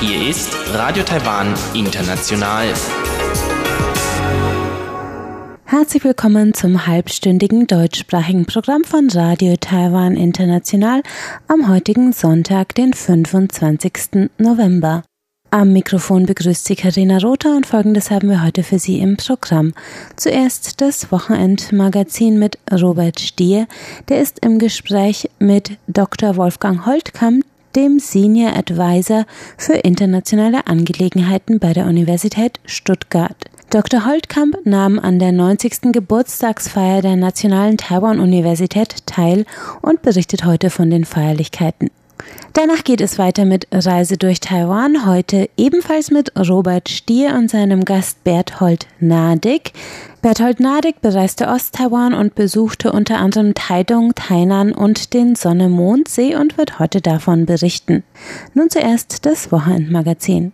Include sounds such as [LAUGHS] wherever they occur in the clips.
Hier ist Radio Taiwan International. Herzlich willkommen zum halbstündigen deutschsprachigen Programm von Radio Taiwan International am heutigen Sonntag, den 25. November. Am Mikrofon begrüßt Sie Karina Rother und folgendes haben wir heute für Sie im Programm. Zuerst das Wochenendmagazin mit Robert Stier, der ist im Gespräch mit Dr. Wolfgang Holtkamp, dem Senior Advisor für internationale Angelegenheiten bei der Universität Stuttgart. Dr. Holtkamp nahm an der 90. Geburtstagsfeier der Nationalen Taiwan-Universität teil und berichtet heute von den Feierlichkeiten. Danach geht es weiter mit Reise durch Taiwan, heute ebenfalls mit Robert Stier und seinem Gast Berthold Nadig. Berthold Nadig bereiste Osttaiwan und besuchte unter anderem Taidong, Tainan und den Sonne-Mondsee und wird heute davon berichten. Nun zuerst das Wochenendmagazin.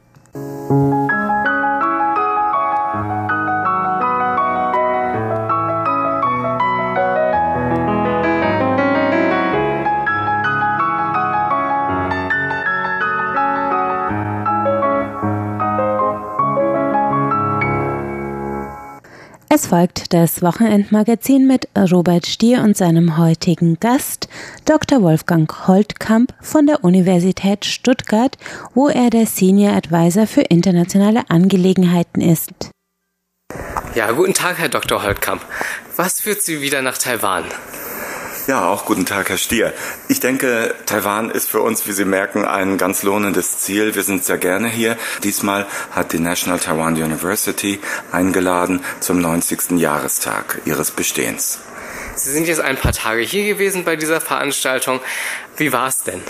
Es folgt das Wochenendmagazin mit Robert Stier und seinem heutigen Gast, Dr. Wolfgang Holtkamp von der Universität Stuttgart, wo er der Senior Advisor für internationale Angelegenheiten ist. Ja, guten Tag, Herr Dr. Holtkamp. Was führt Sie wieder nach Taiwan? Ja, auch guten Tag, Herr Stier. Ich denke, Taiwan ist für uns, wie Sie merken, ein ganz lohnendes Ziel. Wir sind sehr gerne hier. Diesmal hat die National Taiwan University eingeladen zum 90. Jahrestag ihres Bestehens. Sie sind jetzt ein paar Tage hier gewesen bei dieser Veranstaltung. Wie war es denn?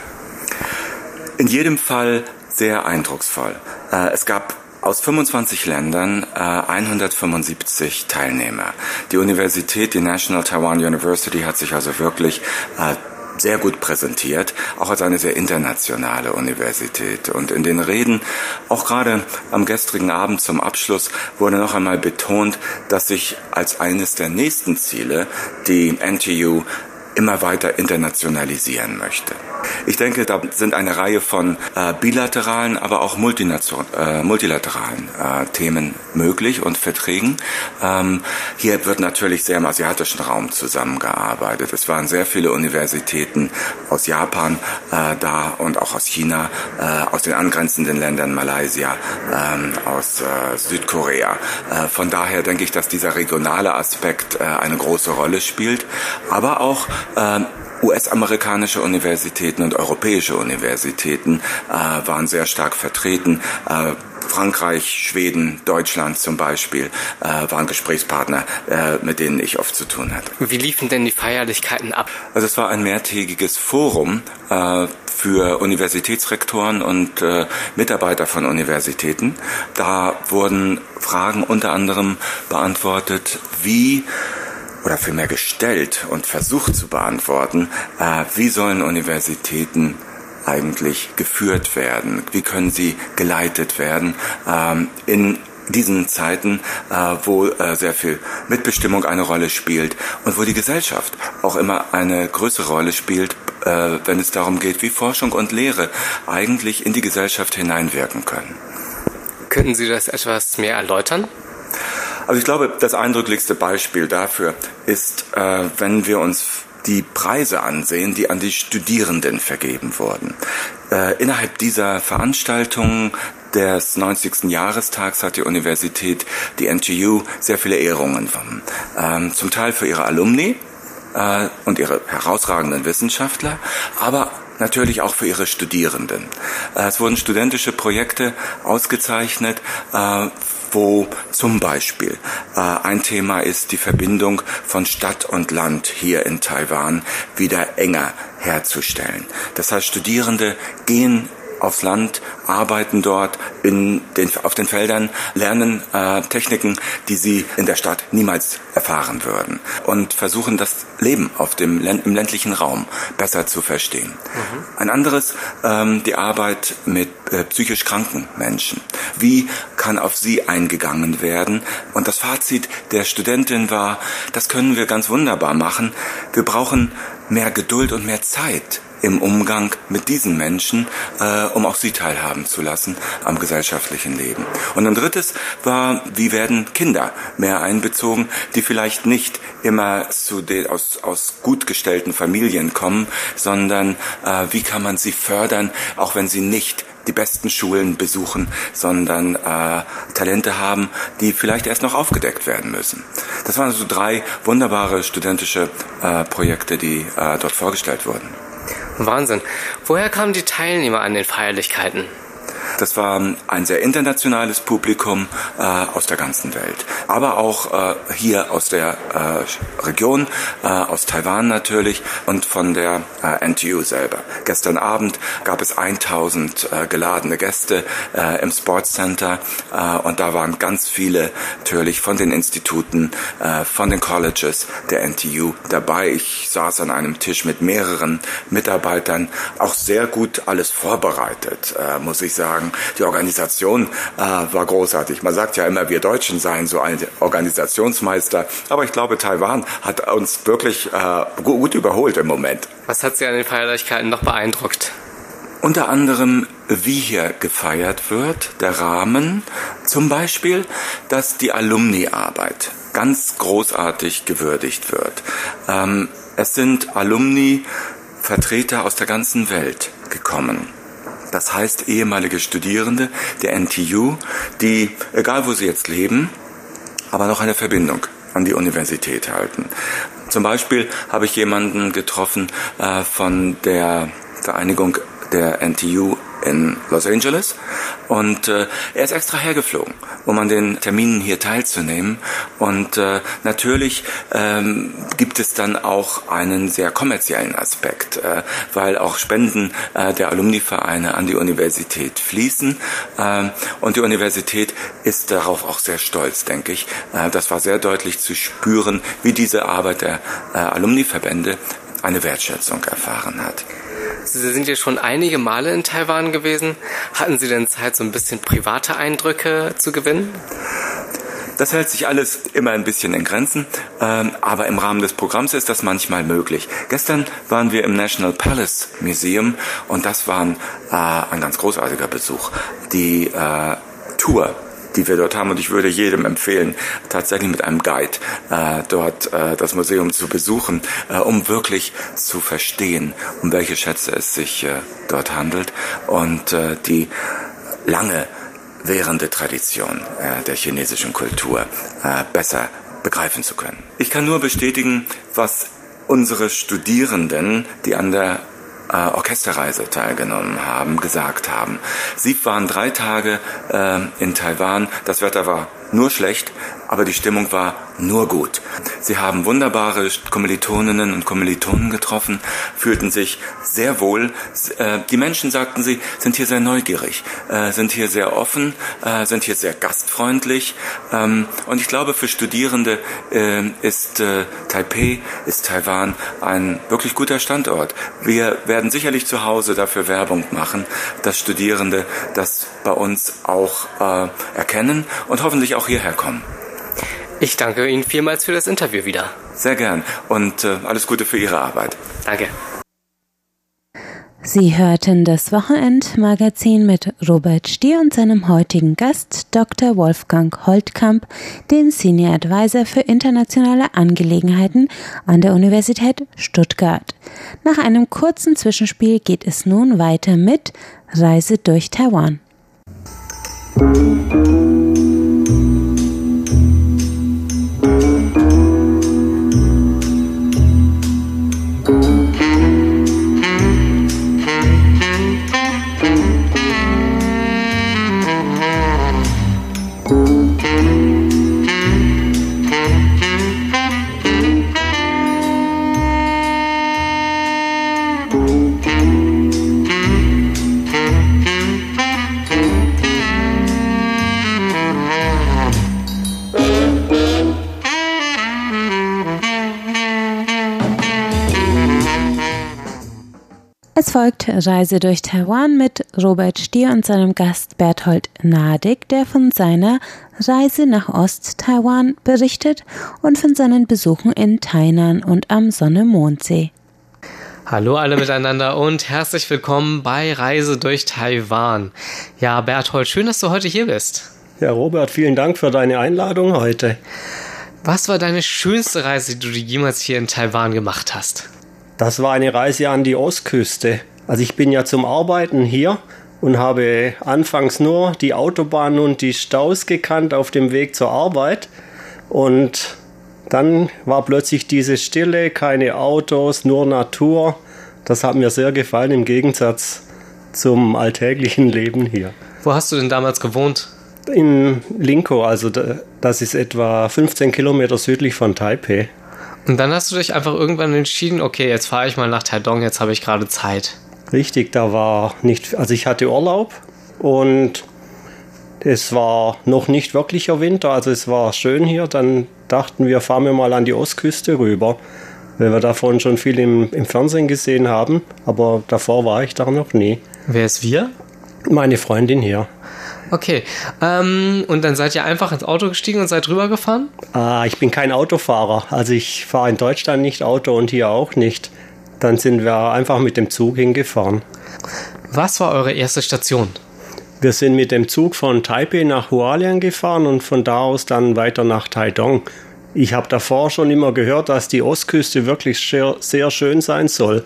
In jedem Fall sehr eindrucksvoll. Äh, es gab aus 25 Ländern äh, 175 Teilnehmer. Die Universität, die National Taiwan University, hat sich also wirklich äh, sehr gut präsentiert, auch als eine sehr internationale Universität. Und in den Reden, auch gerade am gestrigen Abend zum Abschluss, wurde noch einmal betont, dass sich als eines der nächsten Ziele die NTU immer weiter internationalisieren möchte. Ich denke, da sind eine Reihe von äh, bilateralen, aber auch äh, multilateralen äh, Themen möglich und Verträgen. Ähm, hier wird natürlich sehr im asiatischen Raum zusammengearbeitet. Es waren sehr viele Universitäten aus Japan äh, da und auch aus China, äh, aus den angrenzenden Ländern Malaysia, ähm, aus äh, Südkorea. Von daher denke ich, dass dieser regionale Aspekt eine große Rolle spielt, aber auch US-amerikanische Universitäten und europäische Universitäten äh, waren sehr stark vertreten. Äh, Frankreich, Schweden, Deutschland zum Beispiel äh, waren Gesprächspartner, äh, mit denen ich oft zu tun hatte. Wie liefen denn die Feierlichkeiten ab? Also es war ein mehrtägiges Forum äh, für Universitätsrektoren und äh, Mitarbeiter von Universitäten. Da wurden Fragen unter anderem beantwortet, wie oder vielmehr gestellt und versucht zu beantworten, äh, wie sollen Universitäten eigentlich geführt werden? Wie können sie geleitet werden ähm, in diesen Zeiten, äh, wo äh, sehr viel Mitbestimmung eine Rolle spielt und wo die Gesellschaft auch immer eine größere Rolle spielt, äh, wenn es darum geht, wie Forschung und Lehre eigentlich in die Gesellschaft hineinwirken können. Könnten Sie das etwas mehr erläutern? Also ich glaube, das eindrücklichste Beispiel dafür ist, äh, wenn wir uns die Preise ansehen, die an die Studierenden vergeben wurden. Äh, innerhalb dieser Veranstaltung des 90. Jahrestags hat die Universität, die NTU, sehr viele Ehrungen. Ähm, zum Teil für ihre Alumni äh, und ihre herausragenden Wissenschaftler, aber natürlich auch für ihre Studierenden. Äh, es wurden studentische Projekte ausgezeichnet, äh, wo zum Beispiel äh, ein Thema ist, die Verbindung von Stadt und Land hier in Taiwan wieder enger herzustellen. Das heißt, Studierende gehen aufs Land, arbeiten dort in den, auf den Feldern, lernen äh, Techniken, die sie in der Stadt niemals erfahren würden und versuchen das Leben auf dem im ländlichen Raum besser zu verstehen. Mhm. Ein anderes, ähm, die Arbeit mit äh, psychisch kranken Menschen. Wie kann auf sie eingegangen werden? Und das Fazit der Studentin war, das können wir ganz wunderbar machen. Wir brauchen mehr Geduld und mehr Zeit im Umgang mit diesen Menschen, äh, um auch sie teilhaben zu lassen am gesellschaftlichen Leben. Und ein drittes war, wie werden Kinder mehr einbezogen, die vielleicht nicht immer zu den, aus, aus gut gestellten Familien kommen, sondern äh, wie kann man sie fördern, auch wenn sie nicht die besten Schulen besuchen, sondern äh, Talente haben, die vielleicht erst noch aufgedeckt werden müssen. Das waren so drei wunderbare studentische äh, Projekte, die äh, dort vorgestellt wurden. Wahnsinn. Woher kamen die Teilnehmer an den Feierlichkeiten? Das war ein sehr internationales Publikum äh, aus der ganzen Welt, aber auch äh, hier aus der äh, Region, äh, aus Taiwan natürlich und von der äh, NTU selber. Gestern Abend gab es 1000 äh, geladene Gäste im Sports Center und da waren ganz viele natürlich von den Instituten, von den Colleges der NTU dabei. Ich saß an einem Tisch mit mehreren Mitarbeitern, auch sehr gut alles vorbereitet, muss ich sagen sagen, die Organisation äh, war großartig. Man sagt ja immer, wir Deutschen seien so ein Organisationsmeister, aber ich glaube, Taiwan hat uns wirklich äh, gut überholt im Moment. Was hat Sie an den Feierlichkeiten noch beeindruckt? Unter anderem, wie hier gefeiert wird, der Rahmen, zum Beispiel, dass die Alumni-Arbeit ganz großartig gewürdigt wird. Ähm, es sind Alumni, Vertreter aus der ganzen Welt gekommen. Das heißt ehemalige Studierende der NTU, die, egal wo sie jetzt leben, aber noch eine Verbindung an die Universität halten. Zum Beispiel habe ich jemanden getroffen äh, von der Vereinigung der NTU in Los Angeles und äh, er ist extra hergeflogen, um an den Terminen hier teilzunehmen. Und äh, natürlich ähm, gibt es dann auch einen sehr kommerziellen Aspekt, äh, weil auch Spenden äh, der Alumnivereine an die Universität fließen. Äh, und die Universität ist darauf auch sehr stolz, denke ich. Äh, das war sehr deutlich zu spüren, wie diese Arbeit der äh, Alumniverbände eine Wertschätzung erfahren hat. Sie sind ja schon einige Male in Taiwan gewesen. Hatten Sie denn Zeit, so ein bisschen private Eindrücke zu gewinnen? Das hält sich alles immer ein bisschen in Grenzen, ähm, aber im Rahmen des Programms ist das manchmal möglich. Gestern waren wir im National Palace Museum und das war ein, äh, ein ganz großartiger Besuch. Die äh, Tour die wir dort haben. Und ich würde jedem empfehlen, tatsächlich mit einem Guide äh, dort äh, das Museum zu besuchen, äh, um wirklich zu verstehen, um welche Schätze es sich äh, dort handelt und äh, die lange währende Tradition äh, der chinesischen Kultur äh, besser begreifen zu können. Ich kann nur bestätigen, was unsere Studierenden, die an der äh, Orchesterreise teilgenommen haben, gesagt haben. Sie waren drei Tage äh, in Taiwan. Das Wetter war nur schlecht, aber die Stimmung war nur gut. Sie haben wunderbare Kommilitoninnen und Kommilitonen getroffen, fühlten sich sehr wohl. Äh, die Menschen, sagten sie, sind hier sehr neugierig, äh, sind hier sehr offen, äh, sind hier sehr gastfreundlich. Ähm, und ich glaube, für Studierende ist Taipei, ist Taiwan ein wirklich guter Standort. Wir werden sicherlich zu Hause dafür Werbung machen, dass Studierende das bei uns auch erkennen und hoffentlich auch hierher kommen. Ich danke Ihnen vielmals für das Interview wieder. Sehr gern und äh, alles Gute für Ihre Arbeit. Danke. Sie hörten das Wochenendmagazin mit Robert Stier und seinem heutigen Gast Dr. Wolfgang Holtkamp, den Senior Advisor für internationale Angelegenheiten an der Universität Stuttgart. Nach einem kurzen Zwischenspiel geht es nun weiter mit Reise durch Taiwan. Musik folgt Reise durch Taiwan mit Robert Stier und seinem Gast Berthold Nadig, der von seiner Reise nach Ost-Taiwan berichtet und von seinen Besuchen in Tainan und am Sonne-Mondsee. Hallo alle miteinander und herzlich willkommen bei Reise durch Taiwan. Ja, Berthold, schön, dass du heute hier bist. Ja, Robert, vielen Dank für deine Einladung heute. Was war deine schönste Reise, die du jemals hier in Taiwan gemacht hast? Das war eine Reise an die Ostküste. Also ich bin ja zum Arbeiten hier und habe anfangs nur die Autobahn und die Staus gekannt auf dem Weg zur Arbeit. Und dann war plötzlich diese Stille, keine Autos, nur Natur. Das hat mir sehr gefallen im Gegensatz zum alltäglichen Leben hier. Wo hast du denn damals gewohnt? In Linko, also das ist etwa 15 Kilometer südlich von Taipei. Und dann hast du dich einfach irgendwann entschieden, okay, jetzt fahre ich mal nach Taidong, jetzt habe ich gerade Zeit. Richtig, da war nicht, also ich hatte Urlaub und es war noch nicht wirklicher Winter, also es war schön hier. Dann dachten wir, fahren wir mal an die Ostküste rüber, weil wir davon schon viel im, im Fernsehen gesehen haben. Aber davor war ich da noch nie. Wer ist wir? Meine Freundin hier. Okay. Ähm, und dann seid ihr einfach ins Auto gestiegen und seid rübergefahren? Ah, ich bin kein Autofahrer. Also ich fahre in Deutschland nicht Auto und hier auch nicht. Dann sind wir einfach mit dem Zug hingefahren. Was war eure erste Station? Wir sind mit dem Zug von Taipei nach Hualien gefahren und von da aus dann weiter nach Taidong. Ich habe davor schon immer gehört, dass die Ostküste wirklich sehr, sehr schön sein soll.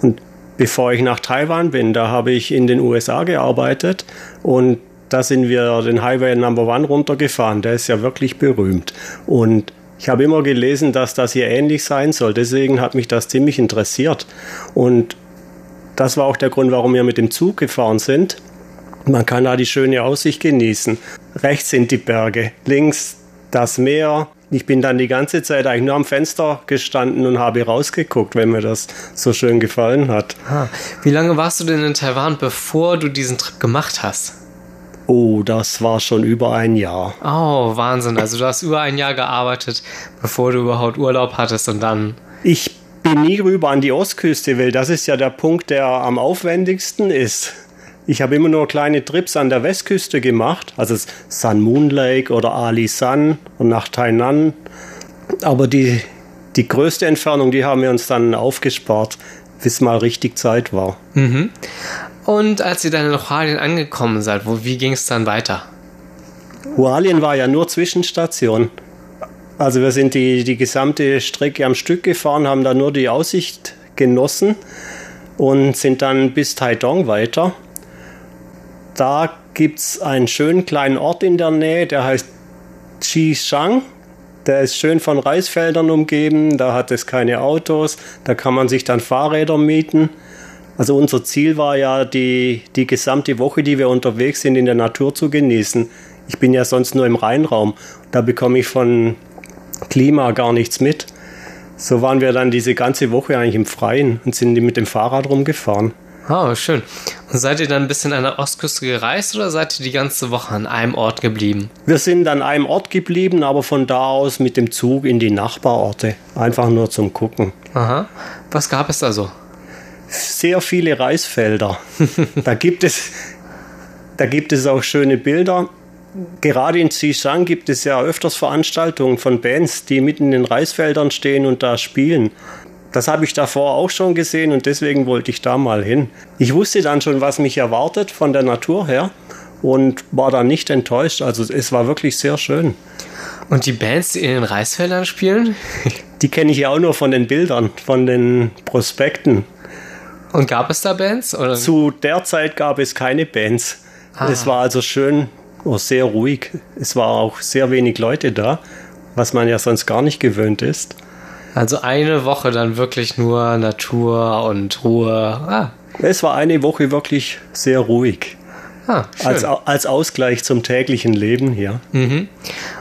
Und bevor ich nach Taiwan bin, da habe ich in den USA gearbeitet und da sind wir den Highway Number One runtergefahren. Der ist ja wirklich berühmt. Und ich habe immer gelesen, dass das hier ähnlich sein soll. Deswegen hat mich das ziemlich interessiert. Und das war auch der Grund, warum wir mit dem Zug gefahren sind. Man kann da die schöne Aussicht genießen. Rechts sind die Berge, links das Meer. Ich bin dann die ganze Zeit eigentlich nur am Fenster gestanden und habe rausgeguckt, wenn mir das so schön gefallen hat. Ah, wie lange warst du denn in Taiwan, bevor du diesen Trip gemacht hast? Oh, das war schon über ein Jahr. Oh, Wahnsinn. Also du hast über ein Jahr gearbeitet, bevor du überhaupt Urlaub hattest und dann. Ich bin nie rüber an die Ostküste, weil das ist ja der Punkt, der am aufwendigsten ist. Ich habe immer nur kleine Trips an der Westküste gemacht, also Sun Moon Lake oder Ali San und nach Tainan. Aber die, die größte Entfernung, die haben wir uns dann aufgespart, bis mal richtig Zeit war. Mhm. Und als ihr dann in Hualien angekommen seid, wo, wie ging es dann weiter? Hualien war ja nur Zwischenstation. Also wir sind die, die gesamte Strecke am Stück gefahren, haben da nur die Aussicht genossen und sind dann bis Taidong weiter. Da gibt es einen schönen kleinen Ort in der Nähe, der heißt Qishang. Der ist schön von Reisfeldern umgeben, da hat es keine Autos, da kann man sich dann Fahrräder mieten. Also unser Ziel war ja, die, die gesamte Woche, die wir unterwegs sind, in der Natur zu genießen. Ich bin ja sonst nur im Rheinraum. Da bekomme ich von Klima gar nichts mit. So waren wir dann diese ganze Woche eigentlich im Freien und sind mit dem Fahrrad rumgefahren. Oh, schön. Und seid ihr dann ein bisschen an der Ostküste gereist oder seid ihr die ganze Woche an einem Ort geblieben? Wir sind an einem Ort geblieben, aber von da aus mit dem Zug in die Nachbarorte. Einfach nur zum Gucken. Aha. Was gab es da so? Sehr viele Reisfelder. [LAUGHS] da gibt es, da gibt es auch schöne Bilder. Gerade in Xishan gibt es ja öfters Veranstaltungen von Bands, die mitten in den Reisfeldern stehen und da spielen. Das habe ich davor auch schon gesehen und deswegen wollte ich da mal hin. Ich wusste dann schon, was mich erwartet von der Natur her und war dann nicht enttäuscht. Also es war wirklich sehr schön. Und die Bands, die in den Reisfeldern spielen? Die kenne ich ja auch nur von den Bildern, von den Prospekten. Und gab es da Bands? Oder? Zu der Zeit gab es keine Bands. Ah. Es war also schön, oh, sehr ruhig. Es war auch sehr wenig Leute da, was man ja sonst gar nicht gewöhnt ist. Also eine Woche dann wirklich nur Natur und Ruhe. Ah. Es war eine Woche wirklich sehr ruhig. Ah, als, als Ausgleich zum täglichen Leben hier. Mhm.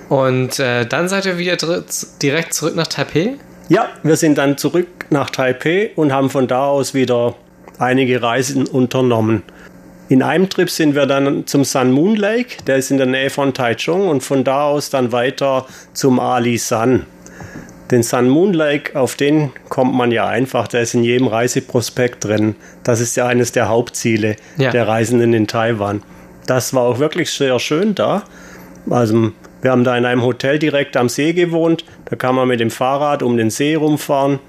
Und äh, dann seid ihr wieder direkt zurück nach Taipei? Ja, wir sind dann zurück nach Taipei und haben von da aus wieder einige Reisen unternommen. In einem Trip sind wir dann zum Sun Moon Lake, der ist in der Nähe von Taichung, und von da aus dann weiter zum Ali San. Den Sun Moon Lake, auf den kommt man ja einfach, der ist in jedem Reiseprospekt drin. Das ist ja eines der Hauptziele ja. der Reisenden in Taiwan. Das war auch wirklich sehr schön da. Also wir haben da in einem Hotel direkt am See gewohnt. Da kann man mit dem Fahrrad um den See rumfahren.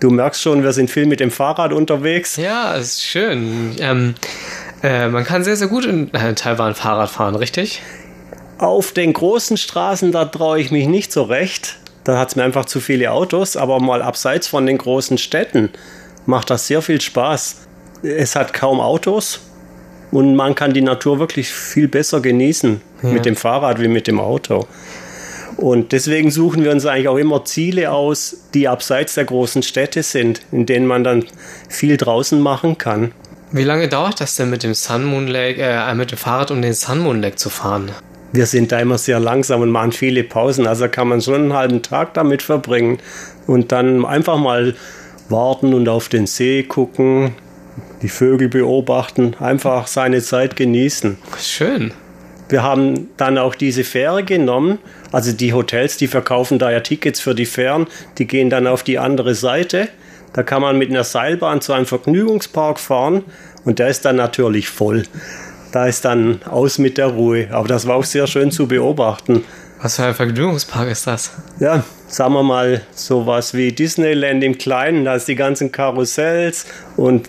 Du merkst schon, wir sind viel mit dem Fahrrad unterwegs. Ja, ist schön. Ähm, äh, man kann sehr, sehr gut in äh, Taiwan Fahrrad fahren, richtig? Auf den großen Straßen, da traue ich mich nicht so recht. Da hat es mir einfach zu viele Autos, aber mal abseits von den großen Städten macht das sehr viel Spaß. Es hat kaum Autos und man kann die Natur wirklich viel besser genießen ja. mit dem Fahrrad wie mit dem Auto. Und deswegen suchen wir uns eigentlich auch immer Ziele aus, die abseits der großen Städte sind, in denen man dann viel draußen machen kann. Wie lange dauert das denn mit dem Sun Moon Lake, äh, mit dem Fahrrad um den Sun Moon Lake zu fahren? Wir sind da immer sehr langsam und machen viele Pausen, also kann man schon einen halben Tag damit verbringen und dann einfach mal warten und auf den See gucken, die Vögel beobachten, einfach seine Zeit genießen. Schön. Wir haben dann auch diese Fähre genommen. Also die Hotels, die verkaufen da ja Tickets für die Fähren, die gehen dann auf die andere Seite. Da kann man mit einer Seilbahn zu einem Vergnügungspark fahren und der ist dann natürlich voll. Da ist dann aus mit der Ruhe. Aber das war auch sehr schön zu beobachten. Was für ein Vergnügungspark ist das? Ja, sagen wir mal sowas wie Disneyland im Kleinen. Da ist die ganzen Karussells und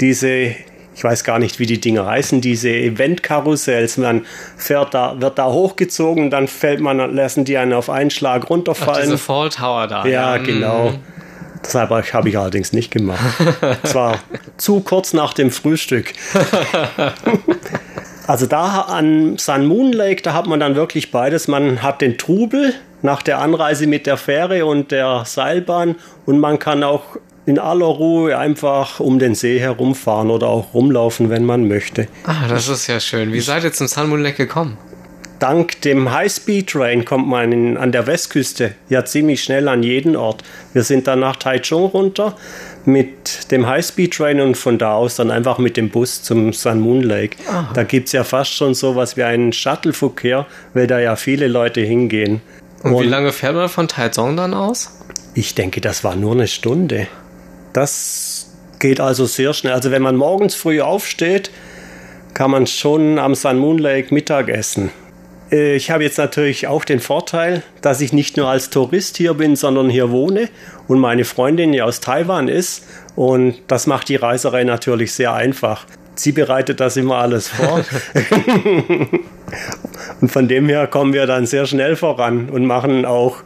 diese ich weiß gar nicht, wie die Dinger heißen, diese Event-Karussells. Man fährt da, wird da hochgezogen, dann fällt man, lassen die einen auf einen Schlag runterfallen. Ach, diese Fall Tower da. Ja, ja. genau. Mhm. Deshalb habe ich allerdings nicht gemacht. [LAUGHS] Es war zu kurz nach dem Frühstück. [LAUGHS] also da an Sun Moon Lake, da hat man dann wirklich beides. Man hat den Trubel nach der Anreise mit der Fähre und der Seilbahn und man kann auch in aller Ruhe einfach um den See herumfahren oder auch rumlaufen, wenn man möchte. Ah, das ist ja schön. Wie seid ihr zum Sun Moon Lake gekommen? dank dem High-Speed-Train kommt man in, an der Westküste ja ziemlich schnell an jeden Ort. Wir sind dann nach Taichung runter mit dem High-Speed-Train und von da aus dann einfach mit dem Bus zum Sun Moon Lake. Aha. Da gibt es ja fast schon sowas wie einen Shuttle-Verkehr, weil da ja viele Leute hingehen. Und, und wie lange fährt man von Taichung dann aus? Ich denke, das war nur eine Stunde. Das geht also sehr schnell. Also wenn man morgens früh aufsteht, kann man schon am Sun Moon Lake Mittag essen. Äh, ich habe jetzt natürlich auch den Vorteil, dass ich nicht nur als Tourist hier bin, sondern hier wohne und meine Freundin ja aus Taiwan ist. Und das macht die Reiserei natürlich sehr einfach. Sie bereitet das immer alles vor. [LAUGHS] [LAUGHS] und von dem her kommen wir dann sehr schnell voran und machen auch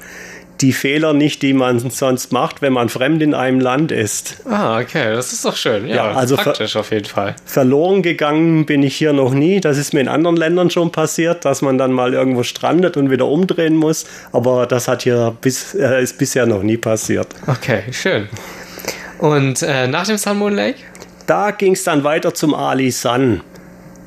die Fehler nicht, die man sonst macht, wenn man fremd in einem Land ist. Ah, okay, das ist doch schön. Ja, ja also praktisch auf jeden Fall. Verloren gegangen bin ich hier noch nie. Das ist mir in anderen Ländern schon passiert, dass man dann mal irgendwo strandet und wieder umdrehen muss. Aber das hat hier bis, äh, ist bisher noch nie passiert. Okay, schön. Und äh, nach dem Sun Moon Lake? Da ging es dann weiter zum Ali Sun.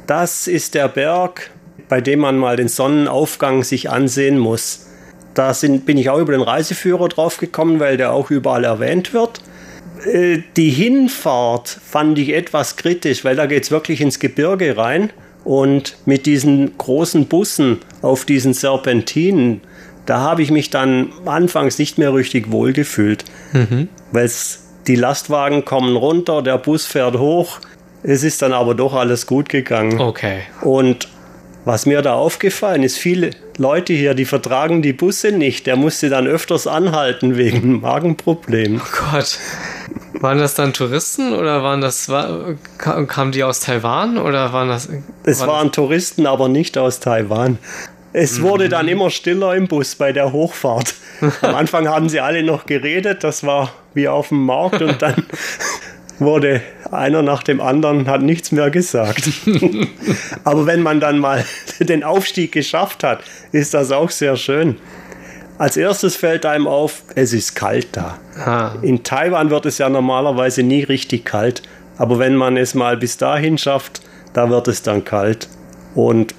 Das ist der Berg, bei dem man mal den Sonnenaufgang sich ansehen muss. Da sind, bin ich auch über den Reiseführer drauf gekommen, weil der auch überall erwähnt wird. Äh, die Hinfahrt fand ich etwas kritisch, weil da geht es wirklich ins Gebirge rein. Und mit diesen großen Bussen auf diesen Serpentinen, da habe ich mich dann anfangs nicht mehr richtig wohl gefühlt. Mhm. Weil die Lastwagen kommen runter, der Bus fährt hoch. Es ist dann aber doch alles gut gegangen. Okay. Und was mir da aufgefallen ist, viele Leute hier, die vertragen die Busse nicht. Der musste dann öfters anhalten wegen [LAUGHS] Magenproblemen. Oh Gott. Waren das dann Touristen oder waren das kamen die aus Taiwan oder waren das? Es waren, waren Touristen, aber nicht aus Taiwan. Es mhm. wurde dann immer stiller im Bus bei der Hochfahrt. [LAUGHS] Am Anfang haben sie alle noch geredet, das war wie auf dem Markt und dann [LAUGHS] wurde einer nach dem anderen, hat nichts mehr gesagt. [LAUGHS] Aber wenn man dann mal [LAUGHS] den Aufstieg geschafft hat, ist das auch sehr schön. Als erstes fällt einem auf, es ist kalt da. Ah. In Taiwan wird es ja normalerweise nie richtig kalt, aber wenn man es mal bis dahin schafft, da wird es dann kalt. Und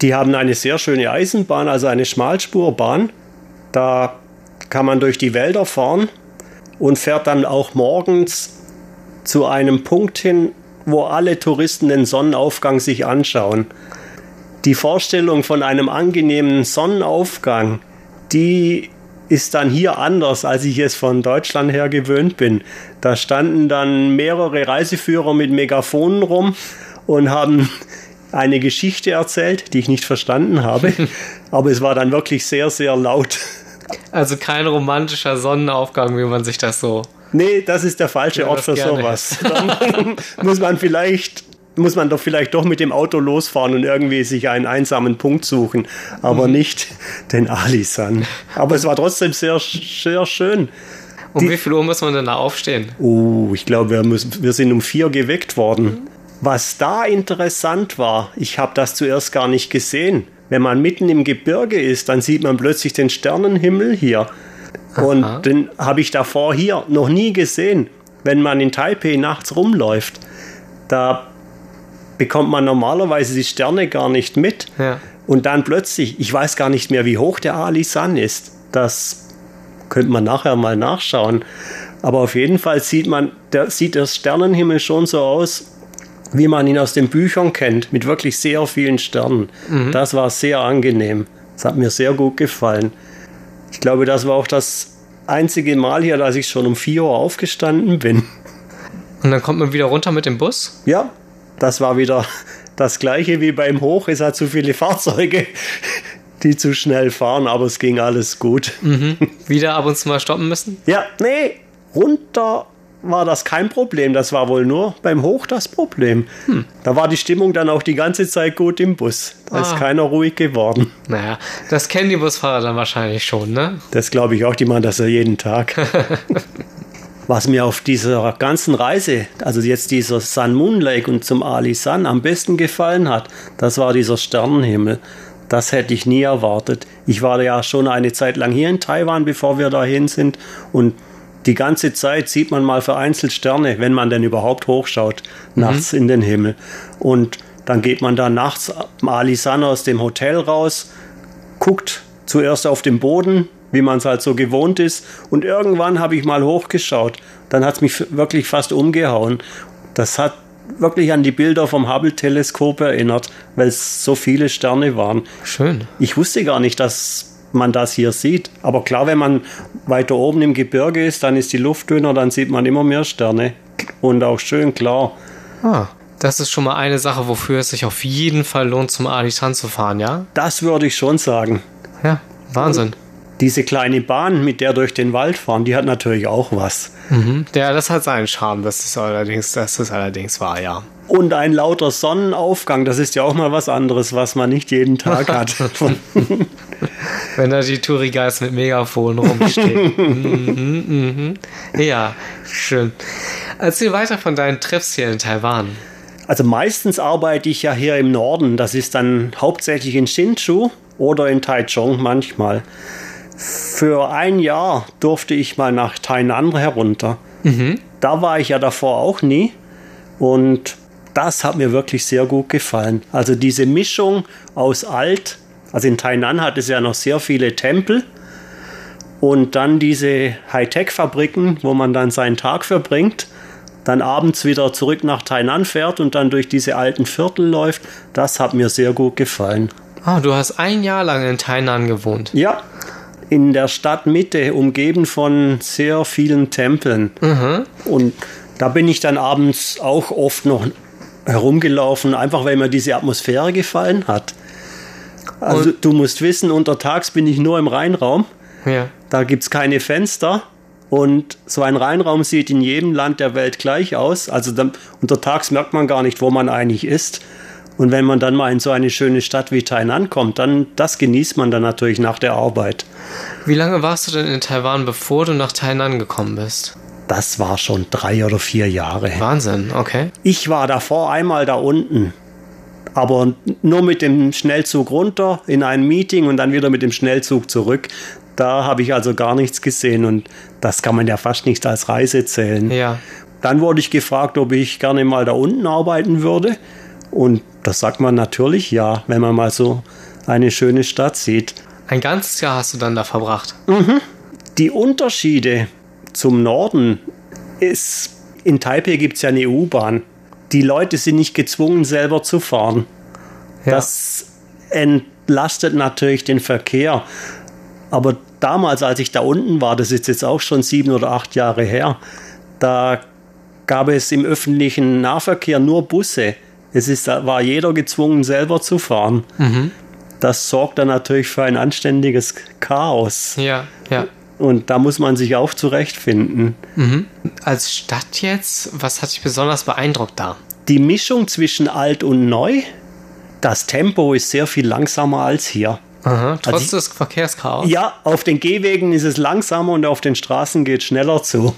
die haben eine sehr schöne Eisenbahn, also eine Schmalspurbahn. Da kann man durch die Wälder fahren und fährt dann auch morgens zu einem Punkt hin, wo alle Touristen den Sonnenaufgang sich anschauen. Die Vorstellung von einem angenehmen Sonnenaufgang, die ist dann hier anders, als ich es von Deutschland her gewöhnt bin. Da standen dann mehrere Reiseführer mit Megafonen rum und haben [LAUGHS] eine Geschichte erzählt, die ich nicht verstanden habe. [LAUGHS] Aber es war dann wirklich sehr, sehr laut. Also kein romantischer Sonnenaufgang, wie man sich das so. Nee, das ist der falsche Ort für sowas. [LAUGHS] Dann muss man vielleicht muss man doch vielleicht doch mit dem Auto losfahren und irgendwie sich einen einsamen Punkt suchen, Mhm. aber nicht den Alisan. Aber es war trotzdem sehr, sehr schön. Um Die- wie viel Uhr muss man denn da aufstehen? Oh, ich glaube, wir, müssen, wir sind um vier geweckt worden. Was da interessant war, ich habe das zuerst gar nicht gesehen. Wenn man mitten im Gebirge ist, dann sieht man plötzlich den Sternenhimmel hier. Und den habe ich davor hier noch nie gesehen. Wenn man in Taipei nachts rumläuft, da bekommt man normalerweise die Sterne gar nicht mit. Ja. Und dann plötzlich, ich weiß gar nicht mehr, wie hoch der Alisan ist. Das könnte man nachher mal nachschauen. Aber auf jeden Fall sieht man, der, sieht der Sternenhimmel schon so aus, wie man ihn aus den Büchern kennt, mit wirklich sehr vielen Sternen. Das war sehr angenehm. Das hat mir sehr gut gefallen. Ich glaube, das war auch das einzige Mal hier, dass ich schon um 4 Uhr aufgestanden bin. Und dann kommt man wieder runter mit dem Bus? Ja, das war wieder das gleiche wie beim Hoch. Es hat zu viele Fahrzeuge, die zu schnell fahren, aber es ging alles gut. Wieder ab und zu mal stoppen müssen? Ja, nee, runter war das kein Problem. Das war wohl nur beim Hoch das Problem. Da war die Stimmung dann auch die ganze Zeit gut im Bus. Da ist Ah. keiner ruhig geworden. Naja, das kennen die Busfahrer dann wahrscheinlich schon, ne? Das glaube ich auch, die machen das ja jeden Tag. [LAUGHS] Was mir auf dieser ganzen Reise, also jetzt dieser Sun Moon Lake und zum Ali Sun am besten gefallen hat, das war dieser Sternenhimmel. Das hätte ich nie erwartet. Ich war ja schon eine Zeit lang hier in Taiwan, bevor wir dahin sind. Und die ganze Zeit sieht man mal vereinzelt Sterne, wenn man denn überhaupt hochschaut, nachts in den Himmel. Und dann geht man da nachts am Ali Sun aus dem Hotel raus, guckt zuerst auf den Boden, wie man es halt so gewohnt ist. Und irgendwann habe ich mal hochgeschaut. Dann hat es mich wirklich fast umgehauen. Das hat wirklich an die Bilder vom Hubble-Teleskop erinnert, weil es so viele Sterne waren. Schön. Ich wusste gar nicht, dass man das hier sieht. Aber klar, wenn man weiter oben im Gebirge ist, dann ist die Luft dünner, dann sieht man immer mehr Sterne. Und auch schön klar. Ah, das ist schon mal eine Sache, wofür es sich auf jeden Fall lohnt, zum Alisan zu fahren, ja? Das würde ich schon sagen. Ja, Wahnsinn. Diese kleine Bahn, mit der durch den Wald fahren, die hat natürlich auch was. Mhm. Ja, das hat seinen Charme, das ist allerdings, das ist allerdings wahr, ja. Und ein lauter Sonnenaufgang, das ist ja auch mal was anderes, was man nicht jeden Tag hat. [LAUGHS] Wenn da die Tourigeist mit Megafon rumstehen. [LAUGHS] mhm, mhm. Ja, schön. Erzähl weiter von deinen Trips hier in Taiwan. Also meistens arbeite ich ja hier im Norden. Das ist dann hauptsächlich in Hsinchu oder in Taichung manchmal. Für ein Jahr durfte ich mal nach Tainan herunter. Da war ich ja davor auch nie. Und das hat mir wirklich sehr gut gefallen. Also diese Mischung aus alt, also in Tainan hat es ja noch sehr viele Tempel. Und dann diese Hightech-Fabriken, wo man dann seinen Tag verbringt, dann abends wieder zurück nach Tainan fährt und dann durch diese alten Viertel läuft, das hat mir sehr gut gefallen. Ah, du hast ein Jahr lang in Tainan gewohnt. Ja, in der Stadtmitte, umgeben von sehr vielen Tempeln. Und da bin ich dann abends auch oft noch herumgelaufen, einfach weil mir diese Atmosphäre gefallen hat. Also du musst wissen, untertags bin ich nur im Rheinraum. Ja. Da gibt es keine Fenster. Und so ein Rheinraum sieht in jedem Land der Welt gleich aus. Also dann, untertags merkt man gar nicht, wo man eigentlich ist. Und wenn man dann mal in so eine schöne Stadt wie Tainan kommt, dann das genießt man dann natürlich nach der Arbeit. Wie lange warst du denn in Taiwan, bevor du nach Tainan gekommen bist? Das war schon drei oder vier Jahre. Wahnsinn, okay. Ich war davor einmal da unten, aber nur mit dem Schnellzug runter in ein Meeting und dann wieder mit dem Schnellzug zurück. Da habe ich also gar nichts gesehen und das kann man ja fast nicht als Reise zählen. Ja. Dann wurde ich gefragt, ob ich gerne mal da unten arbeiten würde. Und das sagt man natürlich ja, wenn man mal so eine schöne Stadt sieht. Ein ganzes Jahr hast du dann da verbracht. Die Unterschiede zum Norden ist, in Taipei gibt es ja eine U-Bahn. Die Leute sind nicht gezwungen, selber zu fahren. Ja. Das entlastet natürlich den Verkehr. Aber damals, als ich da unten war, das ist jetzt auch schon sieben oder acht Jahre her, da gab es im öffentlichen Nahverkehr nur Busse. Es ist, da war jeder gezwungen, selber zu fahren. Mhm. Das sorgt dann natürlich für ein anständiges Chaos. Ja, ja. Und da muss man sich auch zurechtfinden. Mhm. Als Stadt jetzt, was hat dich besonders beeindruckt da? Die Mischung zwischen alt und neu, das Tempo ist sehr viel langsamer als hier. Aha, trotz Also des Verkehrschaos? Ja, auf den Gehwegen ist es langsamer und auf den Straßen geht es schneller zu.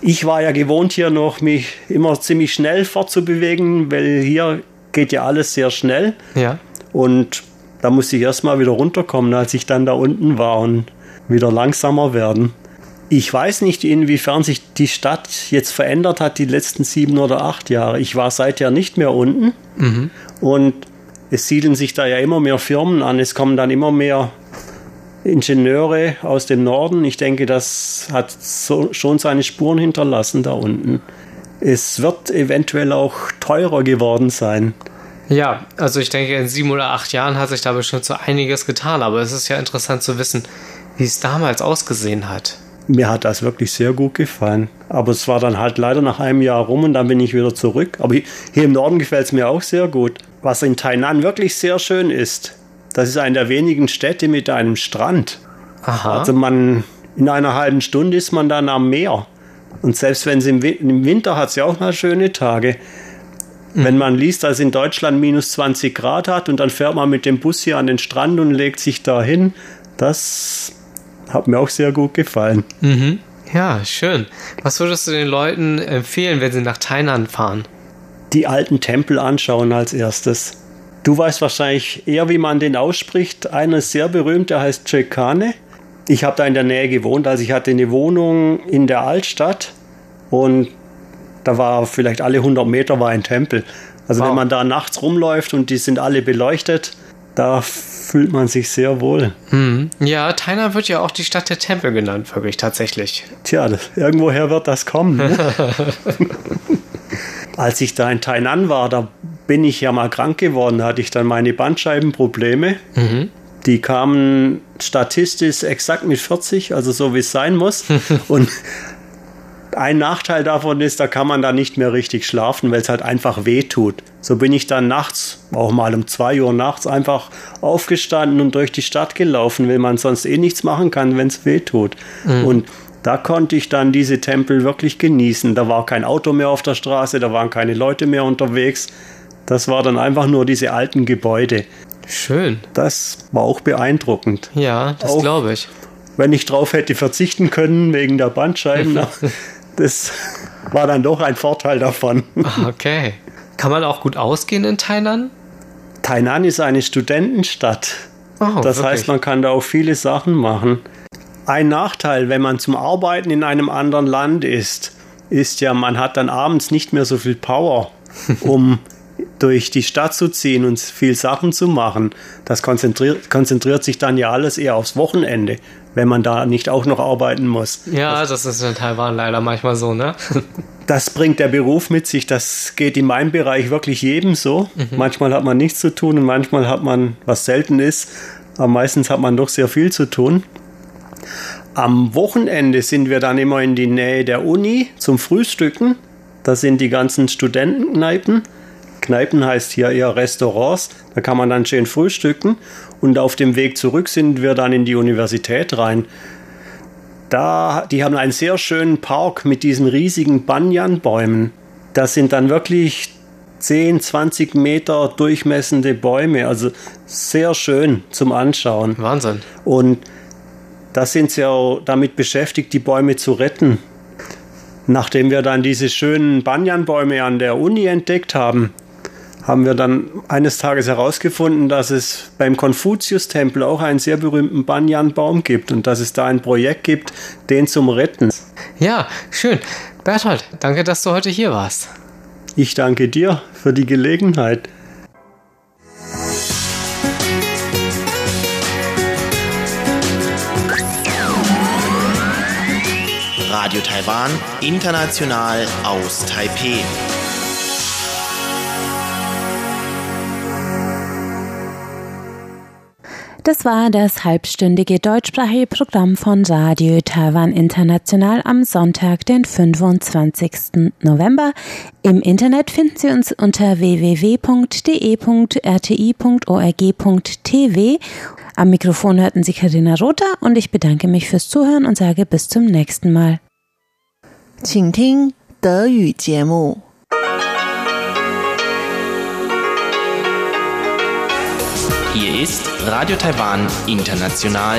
Ich war ja gewohnt, hier noch mich immer ziemlich schnell fortzubewegen, weil hier geht ja alles sehr schnell. Ja. Und da musste ich erstmal wieder runterkommen, als ich dann da unten war und wieder langsamer werden. Ich weiß nicht, inwiefern sich die Stadt jetzt verändert hat die letzten sieben oder acht Jahre. Ich war seither nicht mehr unten und es siedeln sich da ja immer mehr Firmen an. Es kommen dann immer mehr Ingenieure aus dem Norden. Ich denke, das hat so, schon seine Spuren hinterlassen da unten. Es wird eventuell auch teurer geworden sein. Ja, also ich denke, in sieben oder acht Jahren hat sich da bestimmt so einiges getan, aber es ist ja interessant zu wissen, wie es damals ausgesehen hat. Mir hat das wirklich sehr gut gefallen. Aber es war dann halt leider nach einem Jahr rum und dann bin ich wieder zurück. Aber hier im Norden gefällt es mir auch sehr gut. Was in Tainan wirklich sehr schön ist, das ist eine der wenigen Städte mit einem Strand. Aha. Also man, in einer halben Stunde ist man dann am Meer. Und selbst wenn es im, im Winter hat es ja auch mal schöne Tage. Wenn man liest, dass es in Deutschland minus 20 Grad hat und dann fährt man mit dem Bus hier an den Strand und legt sich da hin, das hat mir auch sehr gut gefallen. Mhm. Ja, schön. Was würdest du den Leuten empfehlen, wenn sie nach Tainan fahren? die alten Tempel anschauen als erstes. Du weißt wahrscheinlich eher, wie man den ausspricht. Einer ist sehr berühmt, der heißt Chekane. Ich habe da in der Nähe gewohnt, also ich hatte eine Wohnung in der Altstadt und da war vielleicht alle 100 Meter war ein Tempel. Also Wow. wenn man da nachts rumläuft und die sind alle beleuchtet, da fühlt man sich sehr wohl. Mhm. Ja, Tainan wird ja auch die Stadt der Tempel genannt, wirklich tatsächlich. Tja, das, irgendwoher wird das kommen. Ne? [LAUGHS] Als ich da in Tainan war, da bin ich ja mal krank geworden, da hatte ich dann meine Bandscheibenprobleme. Die kamen statistisch exakt mit 40, also so wie es sein muss. [LAUGHS] Und ein Nachteil davon ist, da kann man dann nicht mehr richtig schlafen, weil es halt einfach weh tut. So bin ich dann nachts, auch mal um zwei Uhr nachts, einfach aufgestanden und durch die Stadt gelaufen, weil man sonst eh nichts machen kann, wenn es weh tut. Und da konnte ich dann diese Tempel wirklich genießen. Da war kein Auto mehr auf der Straße, da waren keine Leute mehr unterwegs. Das war dann einfach nur diese alten Gebäude. Schön. Das war auch beeindruckend. Ja, das glaube ich. Wenn ich drauf hätte verzichten können wegen der Bandscheiben, aber [LAUGHS] das war dann doch ein Vorteil davon. Ah, Okay. Kann man auch gut ausgehen in Tainan? Tainan ist eine Studentenstadt. Oh, das wirklich? heißt, man kann da auch viele Sachen machen. Ein Nachteil, wenn man zum Arbeiten in einem anderen Land ist, ist ja, man hat dann abends nicht mehr so viel Power, [LAUGHS] um durch die Stadt zu ziehen und viel Sachen zu machen. Das konzentriert, konzentriert sich dann ja alles eher aufs Wochenende, wenn man da nicht auch noch arbeiten muss. Ja, das ist in Taiwan leider manchmal so, ne? [LAUGHS] Das bringt der Beruf mit sich. Das geht in meinem Bereich wirklich jedem so. Manchmal hat man nichts zu tun und manchmal hat man, was selten ist, aber meistens hat man doch sehr viel zu tun. Am Wochenende sind wir dann immer in die Nähe der Uni zum Frühstücken. Da sind die ganzen Studentenkneipen. Kneipen heißt hier eher Restaurants. Da kann man dann schön frühstücken. Und auf dem Weg zurück sind wir dann in die Universität rein. Da, die haben einen sehr schönen Park mit diesen riesigen Banyanbäumen. Das sind dann wirklich 10, 20 Meter durchmessende Bäume. Also sehr schön zum Anschauen. Wahnsinn. Und da sind sie auch damit beschäftigt, die Bäume zu retten. Nachdem wir dann diese schönen Banyanbäume an der Uni entdeckt haben, haben wir dann eines Tages herausgefunden, dass es beim Konfuzius-Tempel auch einen sehr berühmten Banyanbaum gibt und dass es da ein Projekt gibt, den zum Retten. Ja, schön. Berthold, danke, dass du heute hier warst. Ich danke dir für die Gelegenheit. Radio Taiwan, international aus Taipeh. Das war das halbstündige deutschsprachige Programm von Radio Taiwan International am Sonntag, den 25. November. Im Internet finden Sie uns unter www.de.rti.org.tv. Am Mikrofon hörten Sie Karina Rother und ich bedanke mich fürs Zuhören und sage bis zum nächsten Mal. 请听德语节目。 Hier ist Radio Taiwan International.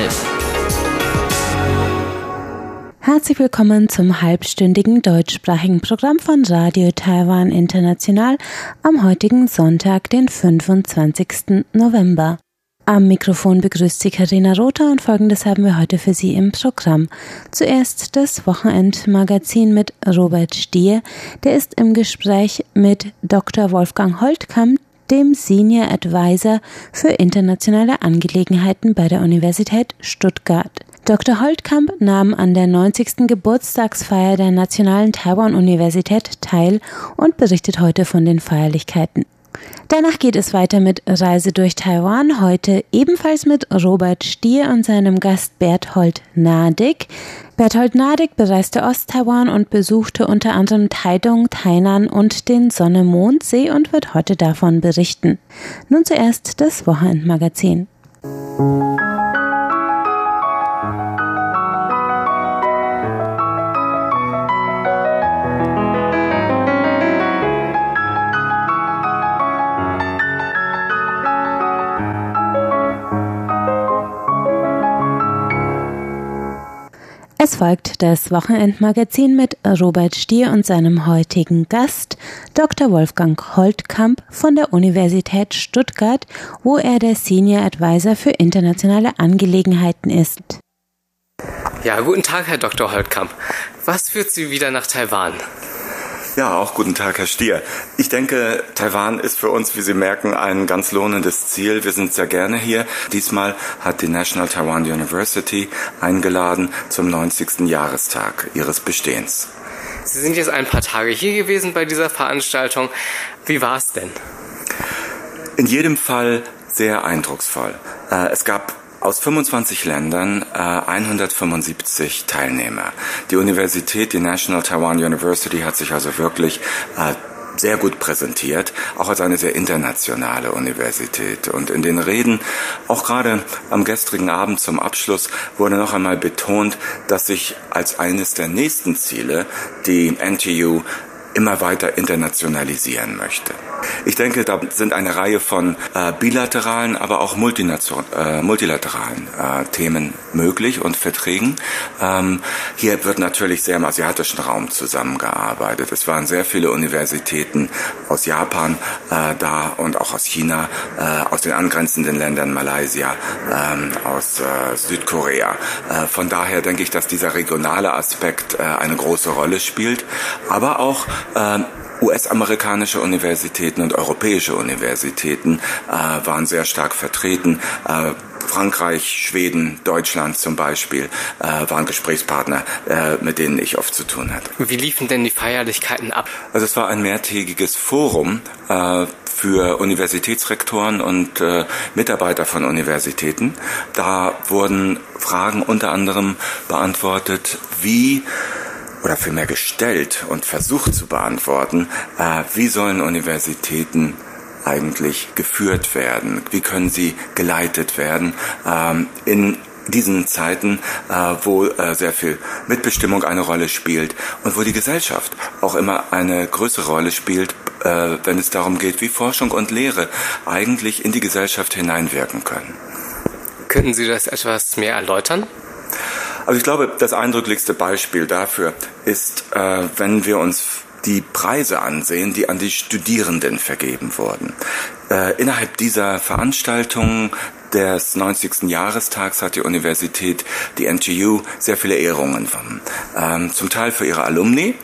Herzlich willkommen zum halbstündigen deutschsprachigen Programm von Radio Taiwan International am heutigen Sonntag, den 25. November. Am Mikrofon begrüßt Sie Karina Rother und folgendes haben wir heute für Sie im Programm. Zuerst das Wochenendmagazin mit Robert Stier, der ist im Gespräch mit Dr. Wolfgang Holtkamp, dem Senior Advisor für internationale Angelegenheiten bei der Universität Stuttgart. Dr. Holtkamp nahm an der 90. Geburtstagsfeier der Nationalen Taiwan-Universität teil und berichtet heute von den Feierlichkeiten. Danach geht es weiter mit Reise durch Taiwan, heute ebenfalls mit Robert Stier und seinem Gast Berthold Nadig. Berthold Nadig bereiste Osttaiwan und besuchte unter anderem Taidong, Tainan und den Sonne-Mond-See und wird heute davon berichten. Nun zuerst das Wochenendmagazin. Es folgt das Wochenendmagazin mit Robert Stier und seinem heutigen Gast, Dr. Wolfgang Holtkamp von der Universität Stuttgart, wo er der Senior Advisor für internationale Angelegenheiten ist. Ja, guten Tag, Herr Dr. Holtkamp. Was führt Sie wieder nach Taiwan? Ja, auch guten Tag, Herr Stier. Ich denke, Taiwan ist für uns, wie Sie merken, ein ganz lohnendes Ziel. Wir sind sehr gerne hier. Diesmal hat die National Taiwan University eingeladen zum 90. Jahrestag ihres Bestehens. Sie sind jetzt ein paar Tage hier gewesen bei dieser Veranstaltung. Wie war es denn? In jedem Fall sehr eindrucksvoll. Äh, es gab aus 25 Ländern äh, 175 Teilnehmer. Die Universität, die National Taiwan University, hat sich also wirklich äh, sehr gut präsentiert, auch als eine sehr internationale Universität. Und in den Reden, auch gerade am gestrigen Abend zum Abschluss, wurde noch einmal betont, dass sich als eines der nächsten Ziele die NTU immer weiter internationalisieren möchte. Ich denke, da sind eine Reihe von äh, bilateralen, aber auch äh, multilateralen äh, Themen möglich und Verträgen. Ähm, hier wird natürlich sehr im asiatischen Raum zusammengearbeitet. Es waren sehr viele Universitäten aus Japan äh, da und auch aus China, äh, aus den angrenzenden Ländern Malaysia, ähm, aus äh, Südkorea. Von daher denke ich, dass dieser regionale Aspekt eine große Rolle spielt, aber auch US-amerikanische Universitäten und europäische Universitäten äh, waren sehr stark vertreten. Äh, Frankreich, Schweden, Deutschland zum Beispiel äh, waren Gesprächspartner, äh, mit denen ich oft zu tun hatte. Wie liefen denn die Feierlichkeiten ab? Also es war ein mehrtägiges Forum äh, für Universitätsrektoren und äh, Mitarbeiter von Universitäten. Da wurden Fragen unter anderem beantwortet, wie oder vielmehr gestellt und versucht zu beantworten, äh, wie sollen Universitäten eigentlich geführt werden? Wie können sie geleitet werden? Ähm, in diesen Zeiten, äh, wo äh, sehr viel Mitbestimmung eine Rolle spielt und wo die Gesellschaft auch immer eine größere Rolle spielt, äh, wenn es darum geht, wie Forschung und Lehre eigentlich in die Gesellschaft hineinwirken können. Könnten Sie das etwas mehr erläutern? Also ich glaube, das eindrücklichste Beispiel dafür ist, äh, wenn wir uns die Preise ansehen, die an die Studierenden vergeben wurden. Äh, innerhalb dieser Veranstaltung des 90. Jahrestags hat die Universität, die NTU, sehr viele Ehrungen bekommen. Ähm, zum Teil für ihre Alumni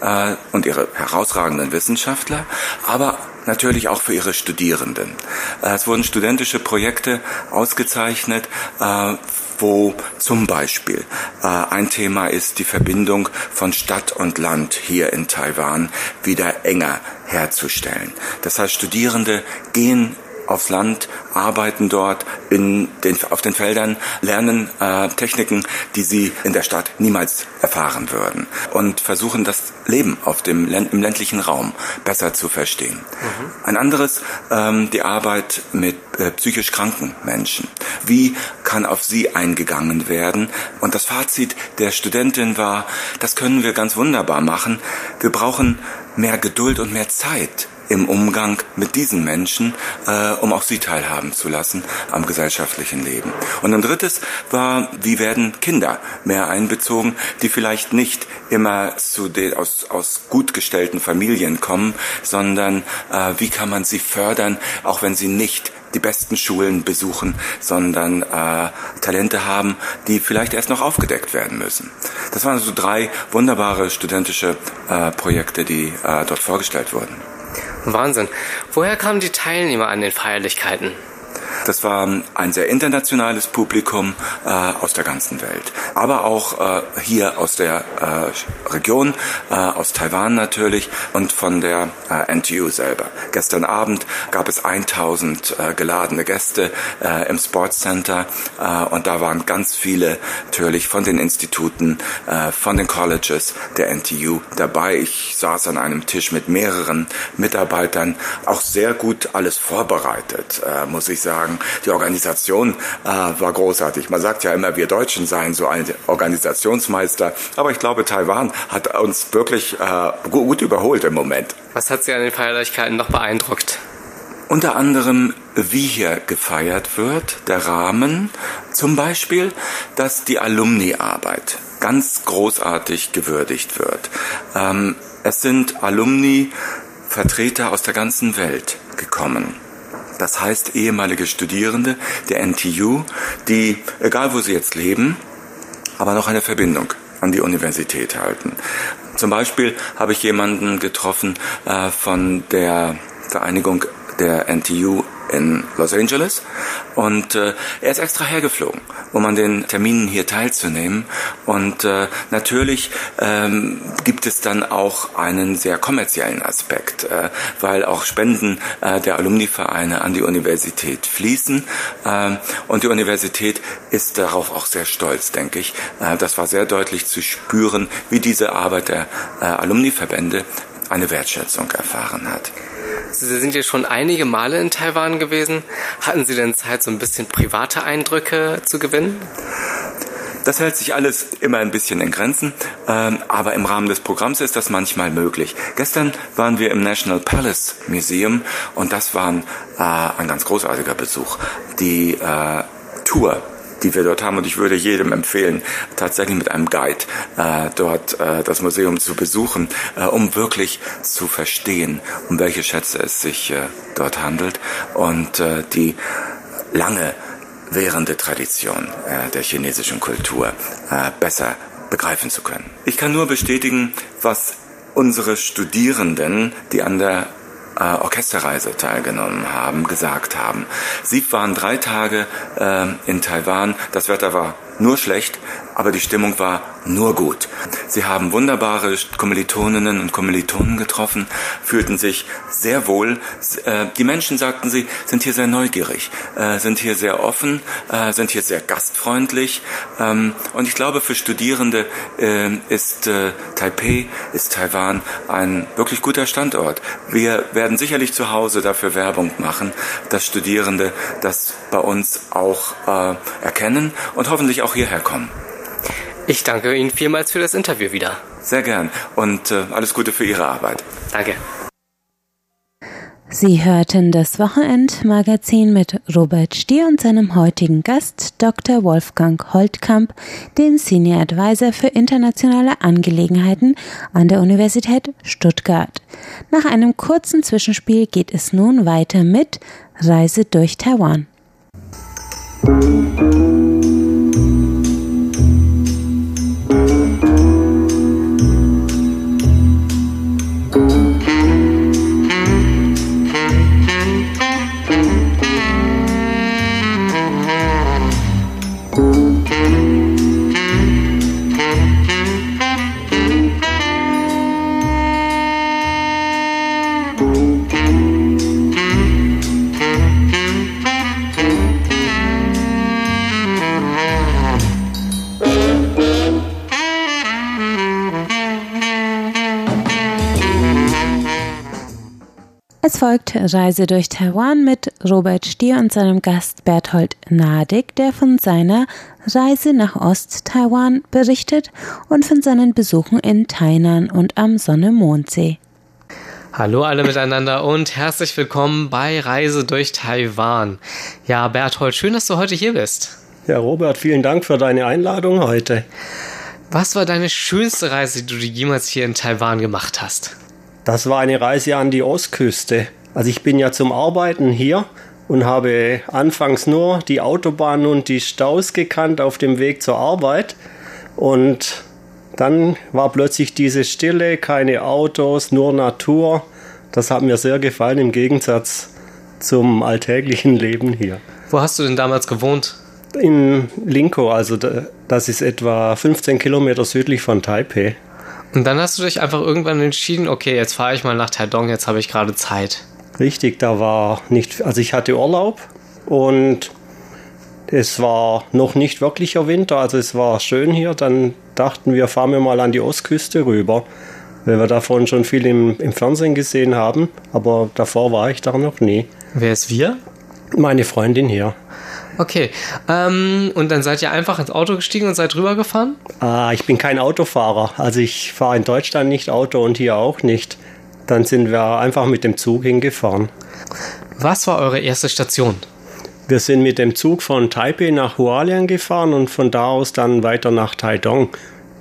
äh, und ihre herausragenden Wissenschaftler, aber natürlich auch für ihre Studierenden. Äh, es wurden studentische Projekte ausgezeichnet, äh, wo zum Beispiel äh, ein Thema ist, die Verbindung von Stadt und Land hier in Taiwan wieder enger herzustellen. Das heißt, Studierende gehen aufs Land, arbeiten dort in den, auf den Feldern, lernen äh, Techniken, die sie in der Stadt niemals erfahren würden und versuchen das Leben auf dem im ländlichen Raum besser zu verstehen. Mhm. Ein anderes, ähm, die Arbeit mit äh, psychisch kranken Menschen. Wie kann auf sie eingegangen werden? Und das Fazit der Studentin war, das können wir ganz wunderbar machen. Wir brauchen mehr Geduld und mehr Zeit im Umgang mit diesen Menschen, äh, um auch sie teilhaben zu lassen am gesellschaftlichen Leben. Und ein drittes war, wie werden Kinder mehr einbezogen, die vielleicht nicht immer zu den, aus, aus gut gestellten Familien kommen, sondern äh, wie kann man sie fördern, auch wenn sie nicht die besten Schulen besuchen, sondern äh, Talente haben, die vielleicht erst noch aufgedeckt werden müssen. Das waren so drei wunderbare studentische äh, Projekte, die äh, dort vorgestellt wurden. Wahnsinn. Woher kamen die Teilnehmer an den Feierlichkeiten? Das war ein sehr internationales Publikum äh, aus der ganzen Welt, aber auch äh, hier aus der äh, Region, äh, aus Taiwan natürlich und von der äh, NTU selber. Gestern Abend gab es 1000 äh, geladene Gäste im Sports Center und da waren ganz viele natürlich von den Instituten, von den Colleges der NTU dabei. Ich saß an einem Tisch mit mehreren Mitarbeitern, auch sehr gut alles vorbereitet, muss ich sagen sagen, die Organisation äh, war großartig. Man sagt ja immer, wir Deutschen seien so ein Organisationsmeister, aber ich glaube, Taiwan hat uns wirklich äh, gut überholt im Moment. Was hat Sie an den Feierlichkeiten noch beeindruckt? Unter anderem, wie hier gefeiert wird, der Rahmen, zum Beispiel, dass die Alumni-Arbeit ganz großartig gewürdigt wird. Ähm, es sind Alumni, Vertreter aus der ganzen Welt gekommen. Das heißt ehemalige Studierende der NTU, die, egal wo sie jetzt leben, aber noch eine Verbindung an die Universität halten. Zum Beispiel habe ich jemanden getroffen äh, von der Vereinigung der NTU in Los Angeles. Und äh, er ist extra hergeflogen, um an den Terminen hier teilzunehmen. Und äh, natürlich ähm, gibt es dann auch einen sehr kommerziellen Aspekt, äh, weil auch Spenden äh, der Alumnivereine an die Universität fließen. Äh, und die Universität ist darauf auch sehr stolz, denke ich. Äh, das war sehr deutlich zu spüren, wie diese Arbeit der äh, Alumniverbände eine Wertschätzung erfahren hat. Sie sind ja schon einige Male in Taiwan gewesen. Hatten Sie denn Zeit, so ein bisschen private Eindrücke zu gewinnen? Das hält sich alles immer ein bisschen in Grenzen, ähm, aber im Rahmen des Programms ist das manchmal möglich. Gestern waren wir im National Palace Museum und das war ein, äh, ein ganz großartiger Besuch. Die äh, Tour die wir dort haben. Und ich würde jedem empfehlen, tatsächlich mit einem Guide äh, dort äh, das Museum zu besuchen, äh, um wirklich zu verstehen, um welche Schätze es sich äh, dort handelt und äh, die lange währende Tradition äh, der chinesischen Kultur äh, besser begreifen zu können. Ich kann nur bestätigen, was unsere Studierenden, die an der äh, Orchesterreise teilgenommen haben, gesagt haben. Sie waren drei Tage äh, in Taiwan. Das Wetter war nur schlecht, aber die Stimmung war nur gut. Sie haben wunderbare Kommilitoninnen und Kommilitonen getroffen, fühlten sich sehr wohl. Äh, die Menschen, sagten sie, sind hier sehr neugierig, äh, sind hier sehr offen, äh, sind hier sehr gastfreundlich. Ähm, und ich glaube, für Studierende ist Taipei, ist Taiwan ein wirklich guter Standort. Wir werden sicherlich zu Hause dafür Werbung machen, dass Studierende das bei uns auch erkennen und hoffentlich auch hierher kommen. Ich danke Ihnen vielmals für das Interview wieder. Sehr gern und äh, alles Gute für Ihre Arbeit. Danke. Sie hörten das Wochenendmagazin mit Robert Stier und seinem heutigen Gast Dr. Wolfgang Holtkamp, den Senior Advisor für internationale Angelegenheiten an der Universität Stuttgart. Nach einem kurzen Zwischenspiel geht es nun weiter mit Reise durch Taiwan. Música Reise durch Taiwan mit Robert Stier und seinem Gast Berthold Nadig, der von seiner Reise nach Ost-Taiwan berichtet und von seinen Besuchen in Tainan und am Sonne-Mondsee. Hallo alle miteinander und herzlich willkommen bei Reise durch Taiwan. Ja, Berthold, schön, dass du heute hier bist. Ja, Robert, vielen Dank für deine Einladung heute. Was war deine schönste Reise, die du jemals hier in Taiwan gemacht hast? Das war eine Reise an die Ostküste. Also ich bin ja zum Arbeiten hier und habe anfangs nur die Autobahn und die Staus gekannt auf dem Weg zur Arbeit. Und dann war plötzlich diese Stille, keine Autos, nur Natur. Das hat mir sehr gefallen im Gegensatz zum alltäglichen Leben hier. Wo hast du denn damals gewohnt? In Linko, also das ist etwa 15 Kilometer südlich von Taipei. Und dann hast du dich einfach irgendwann entschieden, okay, jetzt fahre ich mal nach Taidong, jetzt habe ich gerade Zeit. Richtig, da war nicht, also ich hatte Urlaub und es war noch nicht wirklicher Winter, also es war schön hier. Dann dachten wir, fahren wir mal an die Ostküste rüber, weil wir davon schon viel im, im Fernsehen gesehen haben, aber davor war ich da noch nie. Wer ist wir? Meine Freundin hier. Okay. Ähm, und dann seid ihr einfach ins Auto gestiegen und seid rübergefahren? Ah, ich bin kein Autofahrer. Also ich fahre in Deutschland nicht Auto und hier auch nicht. Dann sind wir einfach mit dem Zug hingefahren. Was war eure erste Station? Wir sind mit dem Zug von Taipei nach Hualien gefahren und von da aus dann weiter nach Taidong.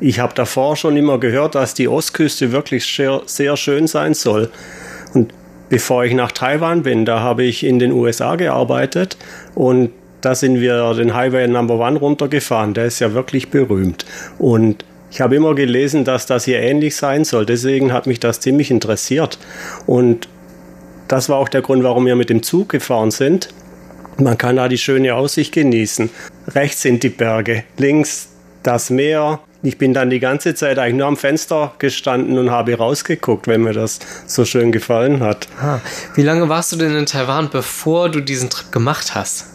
Ich habe davor schon immer gehört, dass die Ostküste wirklich sehr, sehr schön sein soll. Und bevor ich nach Taiwan bin, da habe ich in den USA gearbeitet und da sind wir den Highway Number One runtergefahren. Der ist ja wirklich berühmt. Und ich habe immer gelesen, dass das hier ähnlich sein soll. Deswegen hat mich das ziemlich interessiert. Und das war auch der Grund, warum wir mit dem Zug gefahren sind. Man kann da die schöne Aussicht genießen. Rechts sind die Berge, links das Meer. Ich bin dann die ganze Zeit eigentlich nur am Fenster gestanden und habe rausgeguckt, wenn mir das so schön gefallen hat. Ah, wie lange warst du denn in Taiwan, bevor du diesen Trip gemacht hast?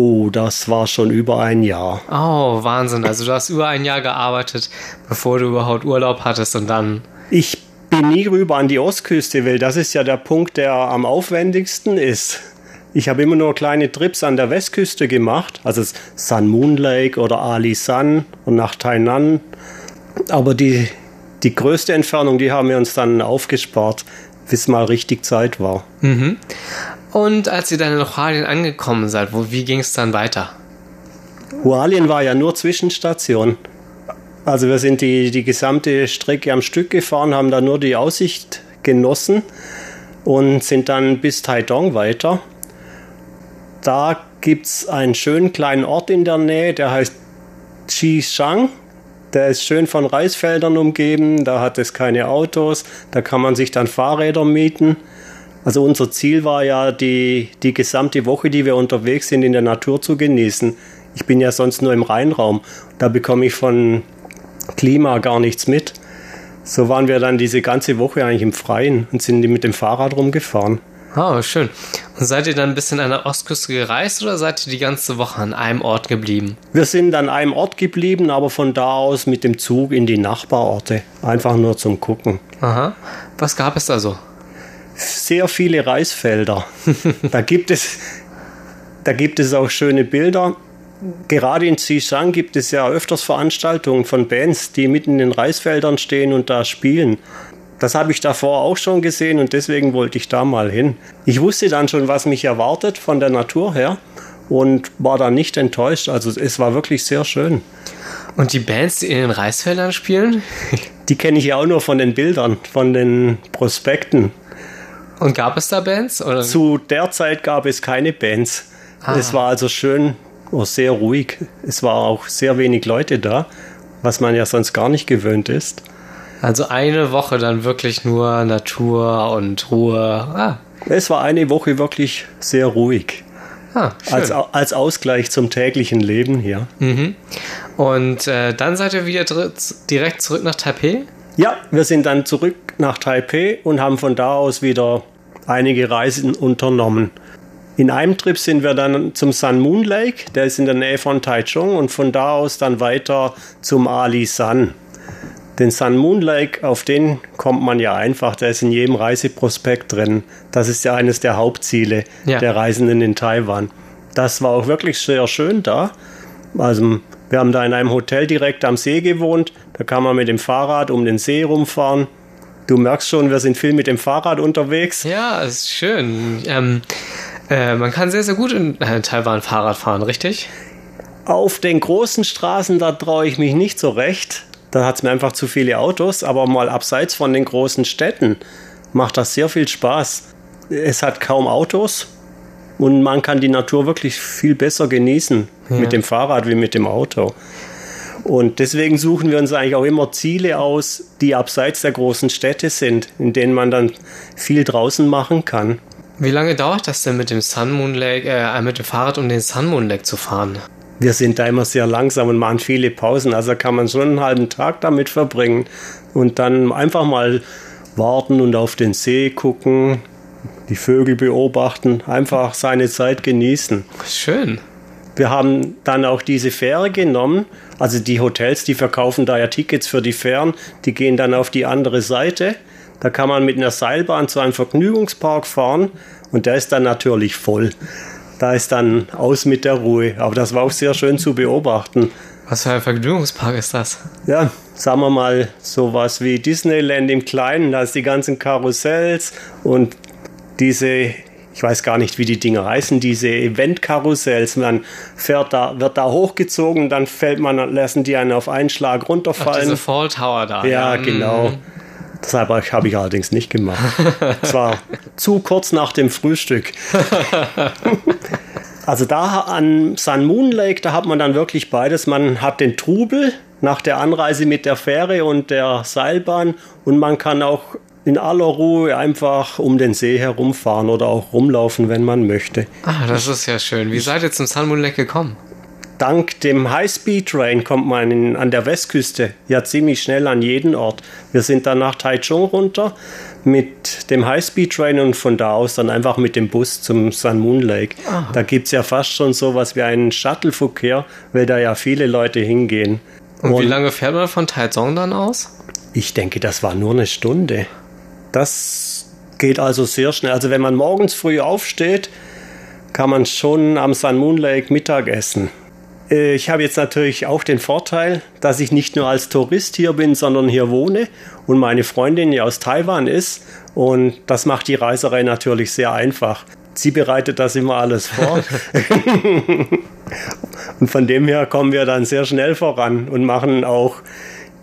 Oh, das war schon über ein Jahr. Oh, Wahnsinn. Also du hast über ein Jahr gearbeitet, bevor du überhaupt Urlaub hattest und dann. Ich bin nie rüber an die Ostküste, weil das ist ja der Punkt, der am aufwendigsten ist. Ich habe immer nur kleine Trips an der Westküste gemacht, also Sun Moon Lake oder Ali San und nach Tainan. Aber die, die größte Entfernung, die haben wir uns dann aufgespart, bis mal richtig Zeit war. Mhm. Und als ihr dann in Hualien angekommen seid, wo, wie ging es dann weiter? Hualien war ja nur Zwischenstation. Also wir sind die, die gesamte Strecke am Stück gefahren, haben da nur die Aussicht genossen und sind dann bis Taidong weiter. Da gibt es einen schönen kleinen Ort in der Nähe, der heißt Qishang. Der ist schön von Reisfeldern umgeben, da hat es keine Autos, da kann man sich dann Fahrräder mieten. Also unser Ziel war ja, die, die gesamte Woche, die wir unterwegs sind, in der Natur zu genießen. Ich bin ja sonst nur im Rheinraum. Da bekomme ich von Klima gar nichts mit. So waren wir dann diese ganze Woche eigentlich im Freien und sind mit dem Fahrrad rumgefahren. Oh, schön. Und seid ihr dann ein bisschen an der Ostküste gereist oder seid ihr die ganze Woche an einem Ort geblieben? Wir sind an einem Ort geblieben, aber von da aus mit dem Zug in die Nachbarorte. Einfach nur zum Gucken. Aha. Was gab es da so? Sehr viele Reisfelder. [LAUGHS] da gibt es, da gibt es auch schöne Bilder. Gerade in Xishan gibt es ja öfters Veranstaltungen von Bands, die mitten in den Reisfeldern stehen und da spielen. Das habe ich davor auch schon gesehen und deswegen wollte ich da mal hin. Ich wusste dann schon, was mich erwartet von der Natur her und war dann nicht enttäuscht. Also es war wirklich sehr schön. Und die Bands, die in den Reisfeldern spielen? Die kenne ich ja auch nur von den Bildern, von den Prospekten. Und gab es da Bands? Oder? Zu der Zeit gab es keine Bands. Ah. Es war also schön, oh, sehr ruhig. Es war auch sehr wenig Leute da, was man ja sonst gar nicht gewöhnt ist. Also eine Woche dann wirklich nur Natur und Ruhe. Ah. Es war eine Woche wirklich sehr ruhig. Ah, als, als Ausgleich zum täglichen Leben hier. Mhm. Und äh, dann seid ihr wieder direkt zurück nach Taipei? Ja, wir sind dann zurück nach Taipei und haben von da aus wieder einige Reisen unternommen. In einem Trip sind wir dann zum Sun Moon Lake, der ist in der Nähe von Taichung und von da aus dann weiter zum Ali San. Den Sun Moon Lake, auf den kommt man ja einfach, der ist in jedem Reiseprospekt drin. Das ist ja eines der Hauptziele Ja. der Reisenden in Taiwan. Das war auch wirklich sehr schön da. Also wir haben da in einem Hotel direkt am See gewohnt. Da kann man mit dem Fahrrad um den See rumfahren. Du merkst schon, wir sind viel mit dem Fahrrad unterwegs. Ja, es ist schön. Ähm, äh, man kann sehr, sehr gut in äh, Taiwan Fahrrad fahren, richtig? Auf den großen Straßen, da traue ich mich nicht so recht. Da hat es mir einfach zu viele Autos. Aber mal abseits von den großen Städten macht das sehr viel Spaß. Es hat kaum Autos und man kann die Natur wirklich viel besser genießen mit dem Fahrrad wie mit dem Auto. Und deswegen suchen wir uns eigentlich auch immer Ziele aus, die abseits der großen Städte sind, in denen man dann viel draußen machen kann. Wie lange dauert das denn mit dem Sun Moon Lake, äh, mit dem Fahrrad um den Sun Moon Lake zu fahren? Wir sind da immer sehr langsam und machen viele Pausen. Also kann man schon einen halben Tag damit verbringen und dann einfach mal warten und auf den See gucken, die Vögel beobachten, einfach seine Zeit genießen. Schön. Wir haben dann auch diese Fähre genommen. Also die Hotels, die verkaufen da ja Tickets für die Fähren, die gehen dann auf die andere Seite. Da kann man mit einer Seilbahn zu einem Vergnügungspark fahren und der ist dann natürlich voll. Da ist dann aus mit der Ruhe. Aber das war auch sehr schön zu beobachten. Was für ein Vergnügungspark ist das? Ja, sagen wir mal sowas wie Disneyland im Kleinen. Da ist die ganzen Karussells und diese, ich weiß gar nicht, wie die Dinger heißen, diese Eventkarussells. Man fährt da, wird da hochgezogen, dann fällt man, lassen die einen auf einen Schlag Ach, runterfallen. diese Fall Tower da. Ja, mm. genau. Das habe ich, habe ich allerdings nicht gemacht. Es war [LAUGHS] zu kurz nach dem Frühstück. [LAUGHS] Also da an Sun Moon Lake, da hat man dann wirklich beides. Man hat den Trubel nach der Anreise mit der Fähre und der Seilbahn und man kann auch in aller Ruhe einfach um den See herumfahren oder auch rumlaufen, wenn man möchte. Ah, das ist ja schön. Wie seid ihr zum Sun Moon Lake gekommen? Dank dem High-Speed-Train kommt man in, an der Westküste ja ziemlich schnell an jeden Ort. Wir sind dann nach Taichung runter mit dem High-Speed-Train und von da aus dann einfach mit dem Bus zum Sun Moon Lake. Da gibt es ja fast schon sowas wie einen Shuttle-Verkehr, weil da ja viele Leute hingehen. Und, wie lange fährt man von Taichung dann aus? Ich denke, das war nur eine Stunde. Das geht also sehr schnell. Also wenn man morgens früh aufsteht, kann man schon am Sun Moon Lake Mittag essen. Äh, Ich habe jetzt natürlich auch den Vorteil, dass ich nicht nur als Tourist hier bin, sondern hier wohne und meine Freundin ja aus Taiwan ist. Und das macht die Reiserei natürlich sehr einfach. Sie bereitet das immer alles vor. [LAUGHS] [LAUGHS] und von dem her kommen wir dann sehr schnell voran und machen auch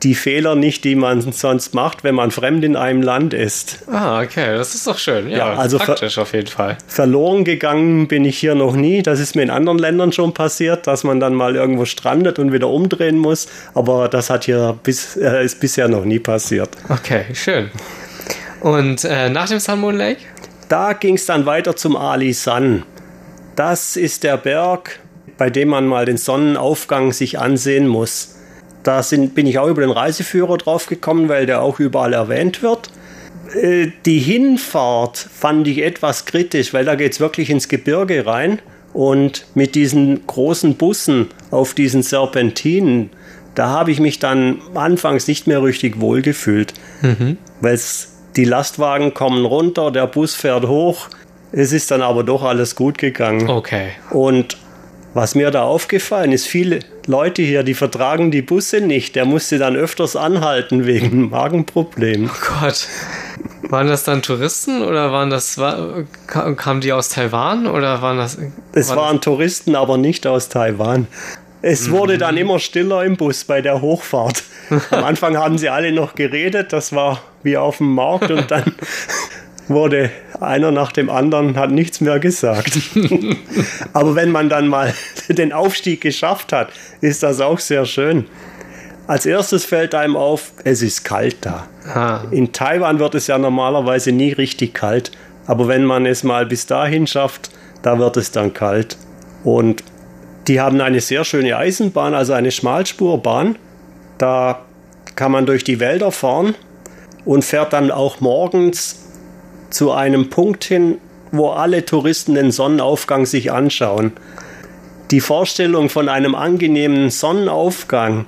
die Fehler nicht, die man sonst macht, wenn man fremd in einem Land ist. Ah, okay, das ist doch schön. Ja, Ja, also praktisch auf jeden Fall. Verloren gegangen bin ich hier noch nie. Das ist mir in anderen Ländern schon passiert, dass man dann mal irgendwo strandet und wieder umdrehen muss. Aber das hat hier bis, äh, ist bisher noch nie passiert. Okay, schön. Und äh, nach dem Sun Moon Lake? Da ging es dann weiter zum Ali San. Das ist der Berg, bei dem man mal den Sonnenaufgang sich ansehen muss. Da sind, bin ich auch über den Reiseführer drauf gekommen, weil der auch überall erwähnt wird. Äh, Die Hinfahrt fand ich etwas kritisch, weil da geht es wirklich ins Gebirge rein. Und mit diesen großen Bussen auf diesen Serpentinen, da habe ich mich dann anfangs nicht mehr richtig wohl gefühlt. Weil die Lastwagen kommen runter, der Bus fährt hoch. Es ist dann aber doch alles gut gegangen. Okay. Und was mir da aufgefallen ist, viele Leute hier, die vertragen die Busse nicht. Der musste dann öfters anhalten wegen [LAUGHS] Magenproblemen. Oh Gott. Waren das dann Touristen oder waren das war, kamen die aus Taiwan oder waren das Es war waren Touristen, aber nicht aus Taiwan. Es wurde dann immer stiller im Bus bei der Hochfahrt. [LAUGHS] Am Anfang haben sie alle noch geredet, das war wie auf dem Markt und dann [LAUGHS] wurde einer nach dem anderen, hat nichts mehr gesagt. [LAUGHS] Aber wenn man dann mal [LAUGHS] den Aufstieg geschafft hat, ist das auch sehr schön. Als erstes fällt einem auf, es ist kalt da. Ah, In Taiwan wird es ja normalerweise nie richtig kalt, aber wenn man es mal bis dahin schafft, da wird es dann kalt. Und die haben eine sehr schöne Eisenbahn, also eine Schmalspurbahn. Da kann man durch die Wälder fahren und fährt dann auch morgens zu einem Punkt hin, wo alle Touristen den Sonnenaufgang sich anschauen. Die Vorstellung von einem angenehmen Sonnenaufgang,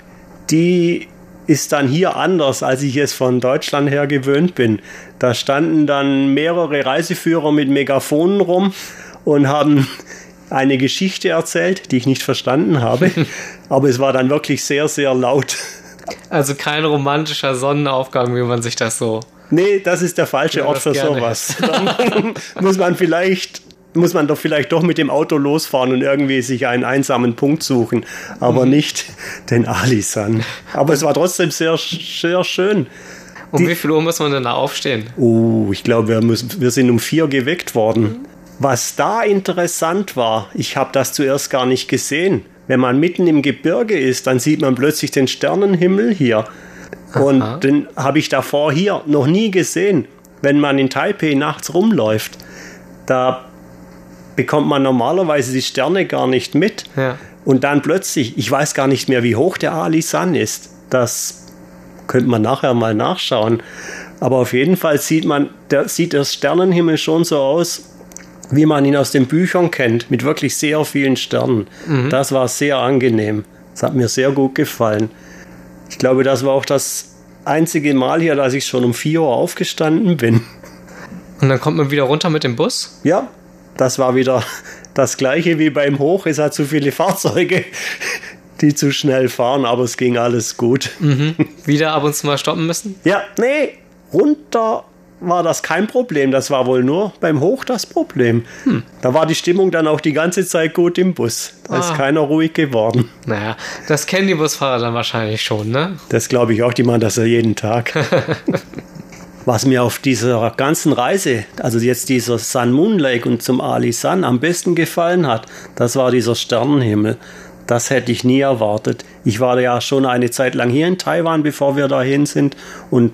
die ist dann hier anders, als ich es von Deutschland her gewöhnt bin. Da standen dann mehrere Reiseführer mit Megafonen rum und haben [LAUGHS] eine Geschichte erzählt, die ich nicht verstanden habe. [LAUGHS] Aber es war dann wirklich sehr, sehr laut. Also kein romantischer Sonnenaufgang, wie man sich das so. Nee, das ist der falsche Ort für gerne. sowas. [LAUGHS] Dann muss man vielleicht muss man doch vielleicht doch mit dem Auto losfahren und irgendwie sich einen einsamen Punkt suchen, aber Mhm. nicht den Alisan. Aber es war trotzdem sehr, sehr schön. Um Die- wie viel Uhr muss man denn da aufstehen? Oh, ich glaube, wir, müssen, wir sind um vier geweckt worden. Was da interessant war, ich habe das zuerst gar nicht gesehen. Wenn man mitten im Gebirge ist, dann sieht man plötzlich den Sternenhimmel hier. Und den habe ich davor hier noch nie gesehen. Wenn man in Taipei nachts rumläuft, da bekommt man normalerweise die Sterne gar nicht mit. Ja. Und dann plötzlich, ich weiß gar nicht mehr, wie hoch der Alisan ist. Das könnte man nachher mal nachschauen. Aber auf jeden Fall sieht man, der, sieht der Sternenhimmel schon so aus, wie man ihn aus den Büchern kennt, mit wirklich sehr vielen Sternen. Das war sehr angenehm. Das hat mir sehr gut gefallen. Ich glaube, das war auch das einzige Mal hier, dass ich schon um 4 Uhr aufgestanden bin. Und dann kommt man wieder runter mit dem Bus? Ja, das war wieder das gleiche wie beim Hoch. Es hat zu viele Fahrzeuge, die zu schnell fahren, aber es ging alles gut. Wieder ab und zu mal stoppen müssen? Ja, nee, runter war das kein Problem. Das war wohl nur beim Hoch das Problem. Da war die Stimmung dann auch die ganze Zeit gut im Bus. Da ist Ah. keiner ruhig geworden. Naja, das kennen die Busfahrer dann wahrscheinlich schon, ne? Das glaube ich auch, die machen das ja jeden Tag. [LAUGHS] Was mir auf dieser ganzen Reise, also jetzt dieser Sun Moon Lake und zum Ali Sun am besten gefallen hat, das war dieser Sternenhimmel. Das hätte ich nie erwartet. Ich war ja schon eine Zeit lang hier in Taiwan, bevor wir dahin sind. Und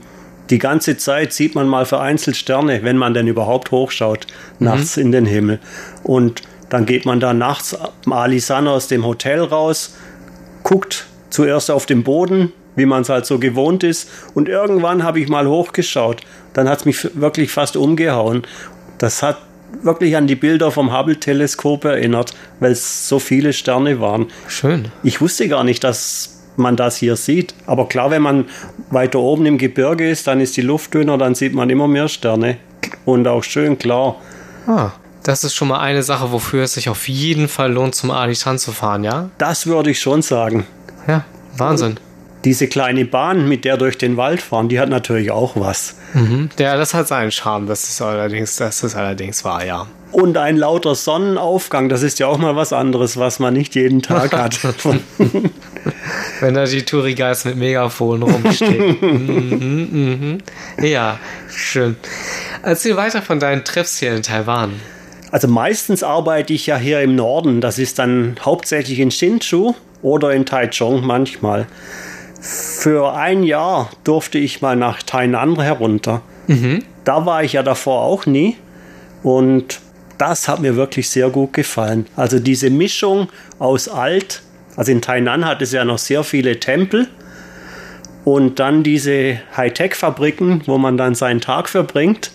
die ganze Zeit sieht man mal vereinzelt Sterne, wenn man denn überhaupt hochschaut, nachts in den Himmel. Und dann geht man da nachts am Ali Sun aus dem Hotel raus, guckt zuerst auf den Boden, wie man es halt so gewohnt ist. Und irgendwann habe ich mal hochgeschaut. Dann hat es mich wirklich fast umgehauen. Das hat wirklich an die Bilder vom Hubble-Teleskop erinnert, weil es so viele Sterne waren. Schön. Ich wusste gar nicht, dass man das hier sieht. Aber klar, wenn man weiter oben im Gebirge ist, dann ist die Luft dünner, dann sieht man immer mehr Sterne. Und auch schön klar. Ah, das ist schon mal eine Sache, wofür es sich auf jeden Fall lohnt, zum Alishan zu fahren, ja? Das würde ich schon sagen. Ja, Wahnsinn. Diese kleine Bahn, mit der durch den Wald fahren, die hat natürlich auch was. Mhm. Ja, das hat seinen Charme, das ist allerdings, das ist allerdings wahr, ja. Und ein lauter Sonnenaufgang, das ist ja auch mal was anderes, was man nicht jeden Tag [LAUGHS] hat. [LAUGHS] Wenn da die Tourigeist mit Megafonen rumstehen. [LAUGHS] mhm, mhm. Ja, schön. Erzähl weiter von deinen Trips hier in Taiwan. Also meistens arbeite ich ja hier im Norden. Das ist dann hauptsächlich in Hsinchu oder in Taichung manchmal. Für ein Jahr durfte ich mal nach Tainan herunter. Da war ich ja davor auch nie. Und das hat mir wirklich sehr gut gefallen. Also diese Mischung aus alt, also in Tainan hat es ja noch sehr viele Tempel. Und dann diese Hightech-Fabriken, wo man dann seinen Tag verbringt,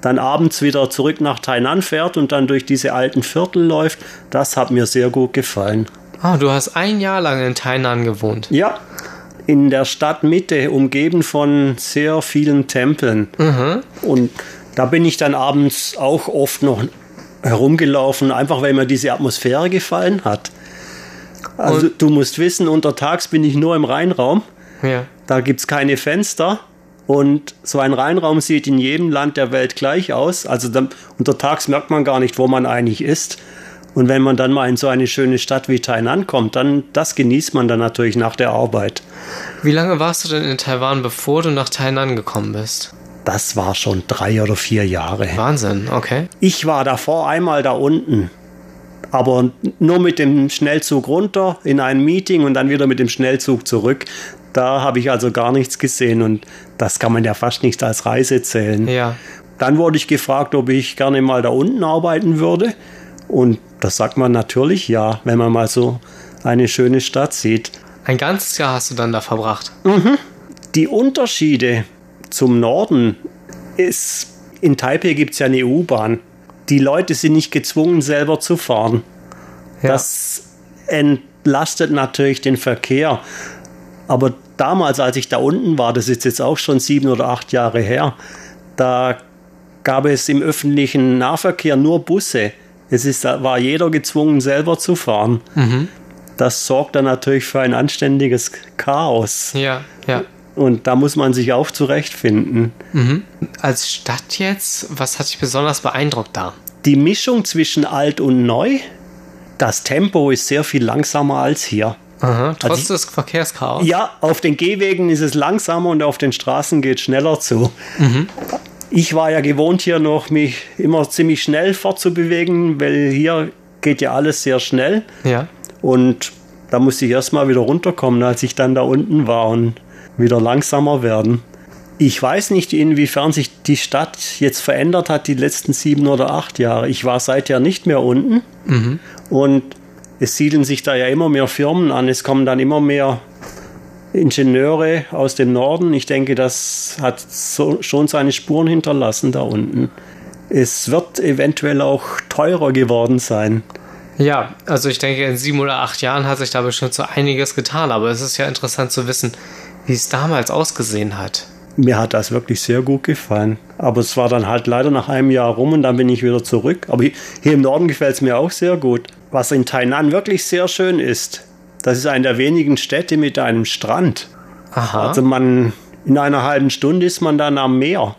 dann abends wieder zurück nach Tainan fährt und dann durch diese alten Viertel läuft, das hat mir sehr gut gefallen. Ah, du hast ein Jahr lang in Tainan gewohnt. Ja, in der Stadtmitte, umgeben von sehr vielen Tempeln. Und da bin ich dann abends auch oft noch herumgelaufen, einfach weil mir diese Atmosphäre gefallen hat. Also du musst wissen, untertags bin ich nur im Rheinraum. Ja. Da gibt es keine Fenster. Und so ein Rheinraum sieht in jedem Land der Welt gleich aus. Also dann, untertags merkt man gar nicht, wo man eigentlich ist. Und wenn man dann mal in so eine schöne Stadt wie Tainan kommt, dann das genießt man dann natürlich nach der Arbeit. Wie lange warst du denn in Taiwan, bevor du nach Tainan gekommen bist? Das war schon drei oder vier Jahre. Wahnsinn, okay. Ich war davor einmal da unten, aber nur mit dem Schnellzug runter in ein Meeting und dann wieder mit dem Schnellzug zurück. Da habe ich also gar nichts gesehen und das kann man ja fast nicht als Reise zählen. Ja. Dann wurde ich gefragt, ob ich gerne mal da unten arbeiten würde. Und das sagt man natürlich ja, wenn man mal so eine schöne Stadt sieht. Ein ganzes Jahr hast du dann da verbracht. Die Unterschiede zum Norden ist, in Taipei gibt es ja eine U-Bahn. Die Leute sind nicht gezwungen, selber zu fahren. Ja. Das entlastet natürlich den Verkehr. Aber damals, als ich da unten war, das ist jetzt auch schon sieben oder acht Jahre her, da gab es im öffentlichen Nahverkehr nur Busse. Es ist, war jeder gezwungen, selber zu fahren. Mhm. Das sorgt dann natürlich für ein anständiges Chaos. Ja, ja. Und da muss man sich auch zurechtfinden. Mhm. Als Stadt jetzt, was hat dich besonders beeindruckt da? Die Mischung zwischen alt und neu. Das Tempo ist sehr viel langsamer als hier. Aha, trotz Also des Verkehrschaos? Ja, auf den Gehwegen ist es langsamer und auf den Straßen geht es schneller zu. Ich war ja gewohnt, hier noch mich immer ziemlich schnell fortzubewegen, weil hier geht ja alles sehr schnell. Ja. Und da musste ich erstmal wieder runterkommen, als ich dann da unten war und wieder langsamer werden. Ich weiß nicht, inwiefern sich die Stadt jetzt verändert hat die letzten sieben oder acht Jahre. Ich war seither nicht mehr unten und es siedeln sich da ja immer mehr Firmen an. Es kommen dann immer mehr Ingenieure aus dem Norden. Ich denke, das hat so, schon seine Spuren hinterlassen da unten. Es wird eventuell auch teurer geworden sein. Ja, also ich denke, in sieben oder acht Jahren hat sich da bestimmt so einiges getan, aber es ist ja interessant zu wissen, wie es damals ausgesehen hat. Mir hat das wirklich sehr gut gefallen. Aber es war dann halt leider nach einem Jahr rum und dann bin ich wieder zurück. Aber hier im Norden gefällt es mir auch sehr gut. Was in Tainan wirklich sehr schön ist, das ist eine der wenigen Städte mit einem Strand. Aha. Also man, in einer halben Stunde ist man dann am Meer.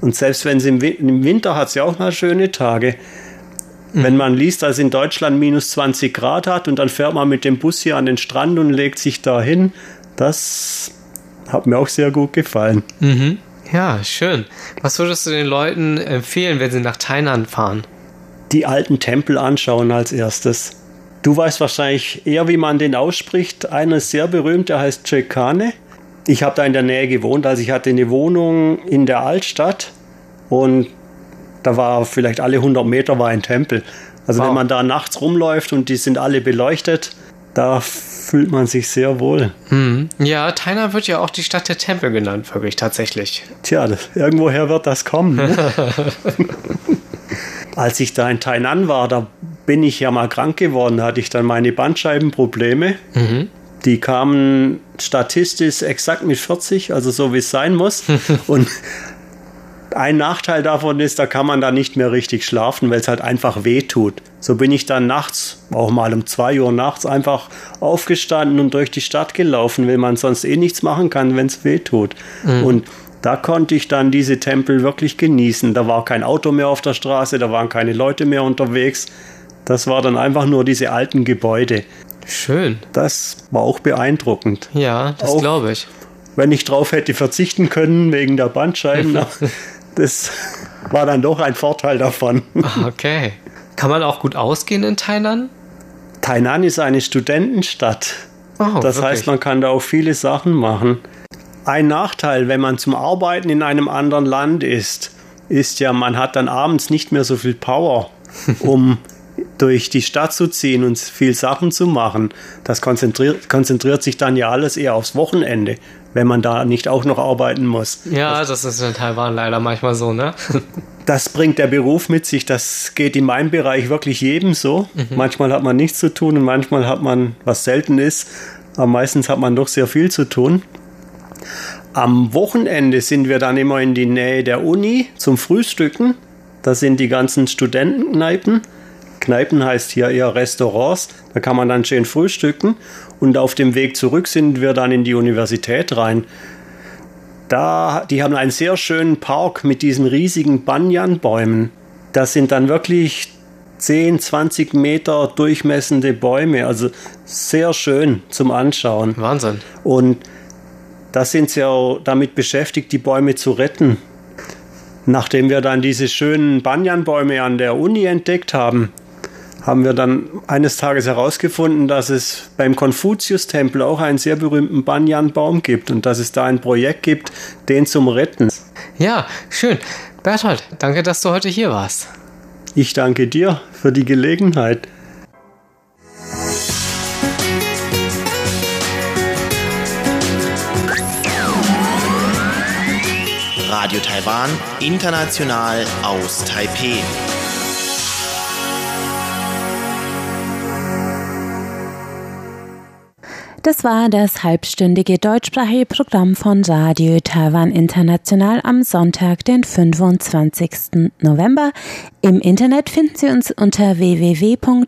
Und selbst wenn es im, Wi- im Winter hat es ja auch mal schöne Tage. Wenn man liest, dass in Deutschland minus 20 Grad hat und dann fährt man mit dem Bus hier an den Strand und legt sich da hin, das hat mir auch sehr gut gefallen. Mhm. Ja, schön. Was würdest du den Leuten empfehlen, wenn sie nach Tainan fahren? die alten Tempel anschauen als erstes. Du weißt wahrscheinlich eher, wie man den ausspricht. Einer ist sehr berühmt, der heißt Chekane. Ich habe da in der Nähe gewohnt, also ich hatte eine Wohnung in der Altstadt und da war vielleicht alle 100 Meter war ein Tempel. Also Wow. wenn man da nachts rumläuft und die sind alle beleuchtet, da fühlt man sich sehr wohl. Mhm. Ja, Tainan wird ja auch die Stadt der Tempel genannt, wirklich tatsächlich. Tja, das, irgendwoher wird das kommen. Ne? [LAUGHS] [LAUGHS] Als ich da in Tainan war, da bin ich ja mal krank geworden, da hatte ich dann meine Bandscheibenprobleme. Die kamen statistisch exakt mit 40, also so wie es sein muss. [LAUGHS] Und ein Nachteil davon ist, da kann man dann nicht mehr richtig schlafen, weil es halt einfach weh tut. So bin ich dann nachts, auch mal um zwei Uhr nachts, einfach aufgestanden und durch die Stadt gelaufen, weil man sonst eh nichts machen kann, wenn es weh tut. Und da konnte ich dann diese Tempel wirklich genießen. Da war kein Auto mehr auf der Straße, da waren keine Leute mehr unterwegs. Das war dann einfach nur diese alten Gebäude. Schön. Das war auch beeindruckend. Ja, das glaube ich. Wenn ich drauf hätte verzichten können wegen der Bandscheiben, [LAUGHS] das war dann doch ein Vorteil davon. Ah, Okay. Kann man auch gut ausgehen in Tainan? Tainan ist eine Studentenstadt. Oh, Das wirklich? heißt, man kann da auch viele Sachen machen. Ein Nachteil, wenn man zum Arbeiten in einem anderen Land ist, ist ja, man hat dann abends nicht mehr so viel Power, [LAUGHS] um durch die Stadt zu ziehen und viel Sachen zu machen. Das konzentriert, konzentriert sich dann ja alles eher aufs Wochenende, wenn man da nicht auch noch arbeiten muss. Ja, das ist in Taiwan leider manchmal so, ne? [LAUGHS] Das bringt der Beruf mit sich. Das geht in meinem Bereich wirklich jedem so. Manchmal hat man nichts zu tun und manchmal hat man, was selten ist, aber meistens hat man doch sehr viel zu tun. Am Wochenende sind wir dann immer in die Nähe der Uni zum Frühstücken. Da sind die ganzen Studentenkneipen. Kneipen heißt hier eher Restaurants. Da kann man dann schön frühstücken. Und auf dem Weg zurück sind wir dann in die Universität rein. Da, die haben einen sehr schönen Park mit diesen riesigen Banyanbäumen. Das sind dann wirklich 10, 20 Meter durchmessende Bäume. Also sehr schön zum Anschauen. Wahnsinn. Und da sind sie auch damit beschäftigt, die Bäume zu retten. Nachdem wir dann diese schönen Banyanbäume an der Uni entdeckt haben, haben wir dann eines Tages herausgefunden, dass es beim Konfuzius-Tempel auch einen sehr berühmten Banyanbaum gibt und dass es da ein Projekt gibt, den zum Retten. Ja, schön. Berthold, danke, dass du heute hier warst. Ich danke dir für die Gelegenheit. Radio Taiwan, international aus Taipeh. Das war das halbstündige deutschsprachige Programm von Radio Taiwan International am Sonntag, den 25. November. Im Internet finden Sie uns unter www.de.rti.org.